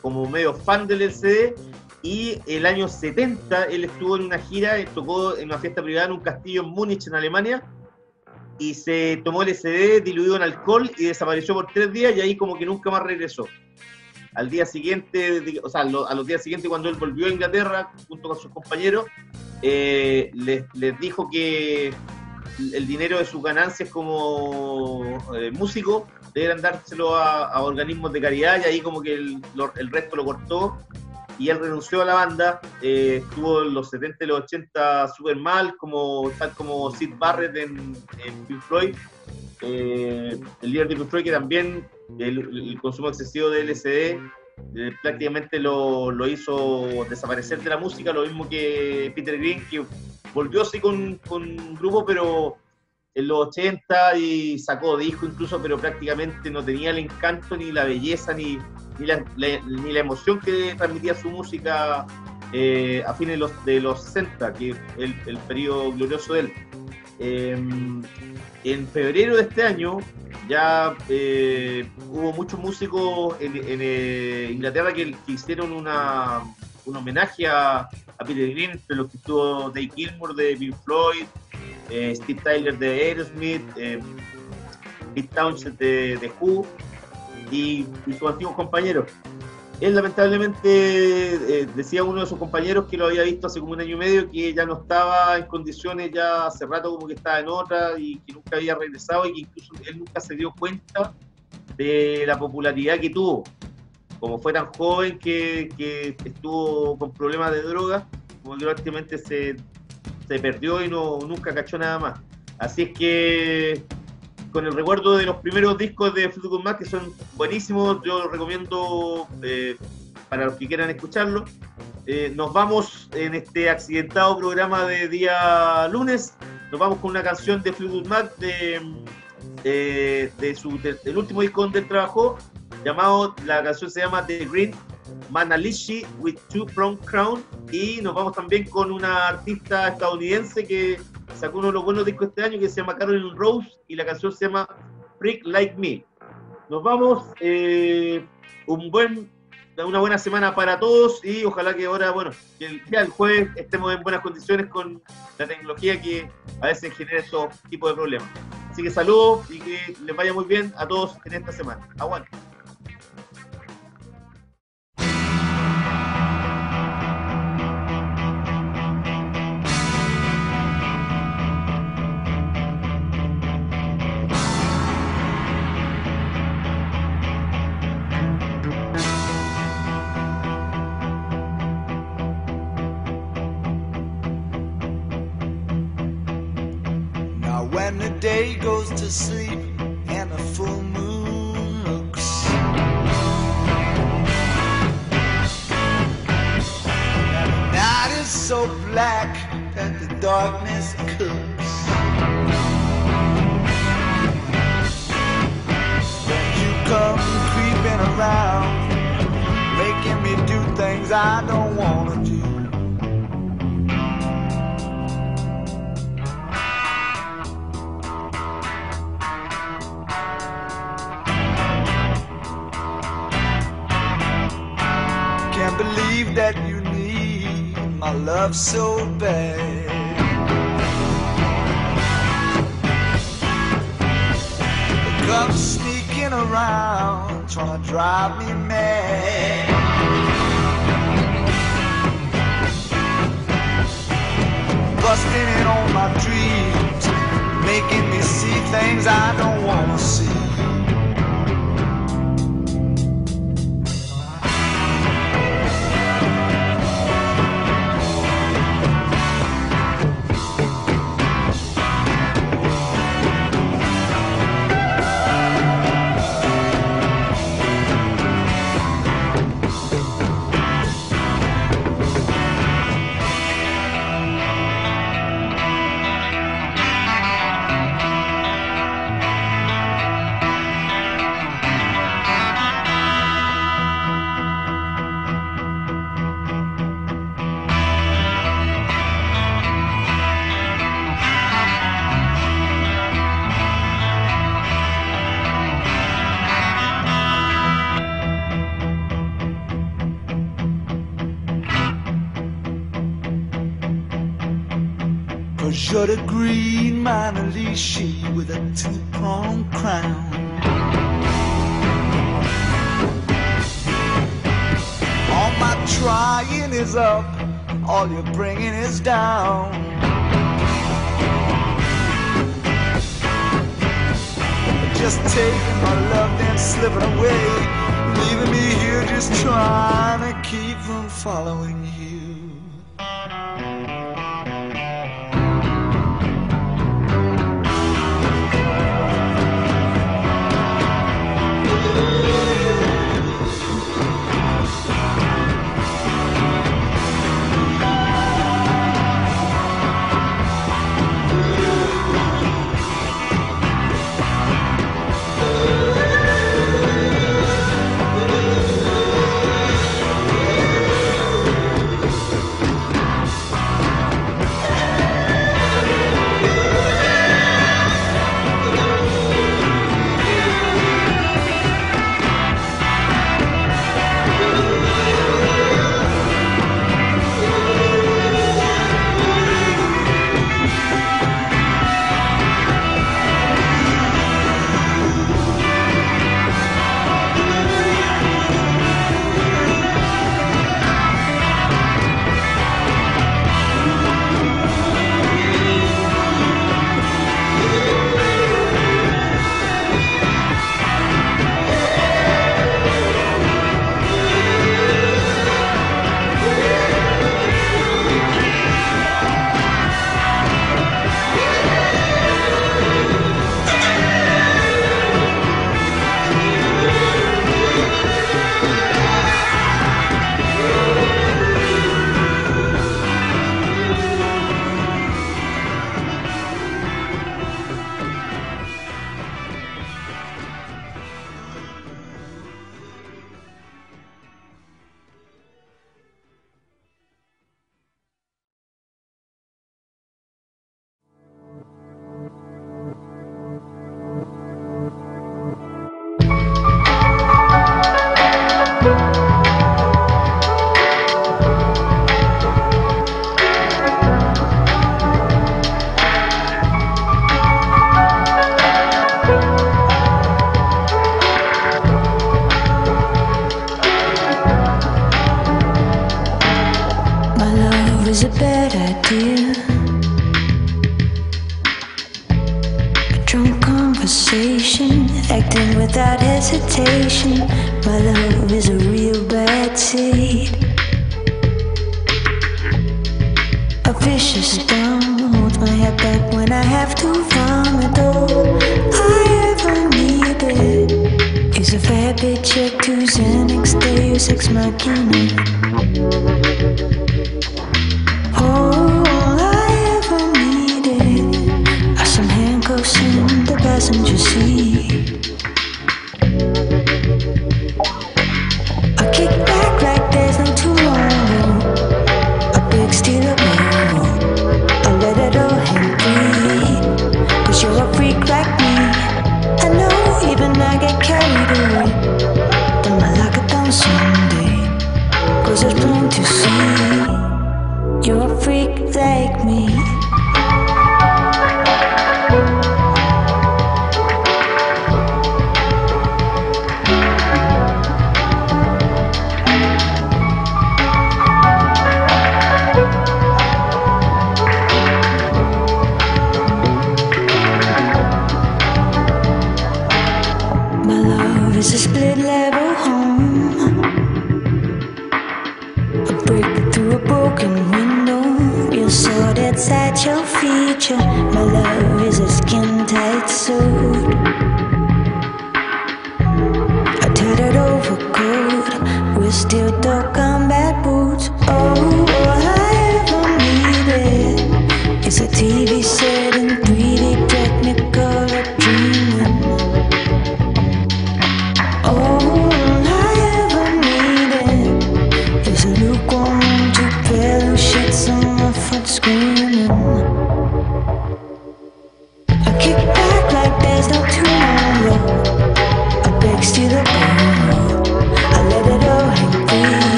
como medio fan del LCD y el año 70 él estuvo en una gira, tocó en una fiesta privada en un castillo en Múnich, en Alemania, y se tomó el LSD diluido en alcohol y desapareció por tres días y ahí como que nunca más regresó al día siguiente, o sea, a los días siguientes cuando él volvió a Inglaterra junto con sus compañeros, eh, les, dijo que el dinero de sus ganancias como eh, músico deberían dárselo a, organismos de caridad y ahí como que el, resto lo cortó y él renunció a la banda, eh, estuvo en los 70 y los 80 súper mal, como, tal como Sid Barrett en, en Pink Floyd, el líder de Pink Floyd que también el, consumo excesivo de LSD eh, prácticamente lo, lo, hizo desaparecer de la música, lo mismo que Peter Green, que volvió así con, con un grupo, pero en los 80 y sacó disco incluso, pero prácticamente no tenía el encanto ni la belleza ni, ni, la, ni la emoción que transmitía su música eh, a fines de los, de los 60, que es el, el periodo glorioso de él. Em, en febrero de este año ya eh, hubo muchos músicos en, eh, Inglaterra que, hicieron una, un homenaje a, Peter Green, entre los que estuvo Dave Gilmour de Pink Floyd, eh, Steve Tyler de Aerosmith, Pete Townshend de, de Who y sus antiguos compañeros. Él lamentablemente eh, decía uno de sus compañeros que lo había visto hace como un año y medio que ya no estaba en condiciones, ya hace rato como que estaba en otra y que nunca había regresado y que incluso él nunca se dio cuenta de la popularidad que tuvo. Como fue tan joven que, que estuvo con problemas de droga, como que prácticamente se, se perdió y no, nunca cachó nada más. Así es que con el recuerdo de los primeros discos de Fleetwood Mac, que son buenísimos, yo los recomiendo eh, para los que quieran escucharlo. Eh, nos vamos en este accidentado programa de día lunes, nos vamos con una canción de Fleetwood Mac de, de, su, del último disco donde él trabajó, llamado, la canción se llama The Green Manalishi with Two Prong Crown, y nos vamos también con una artista estadounidense que sacó uno de los buenos discos este año que se llama Carolyn Rose y la canción se llama Freak Like Me. Nos vamos, eh, un buen, una buena semana para todos y ojalá que ahora, bueno, que el, el jueves estemos en buenas condiciones con la tecnología que a veces genera estos tipos de problemas. Así que saludos y que les vaya muy bien a todos en esta semana. Aguante. see.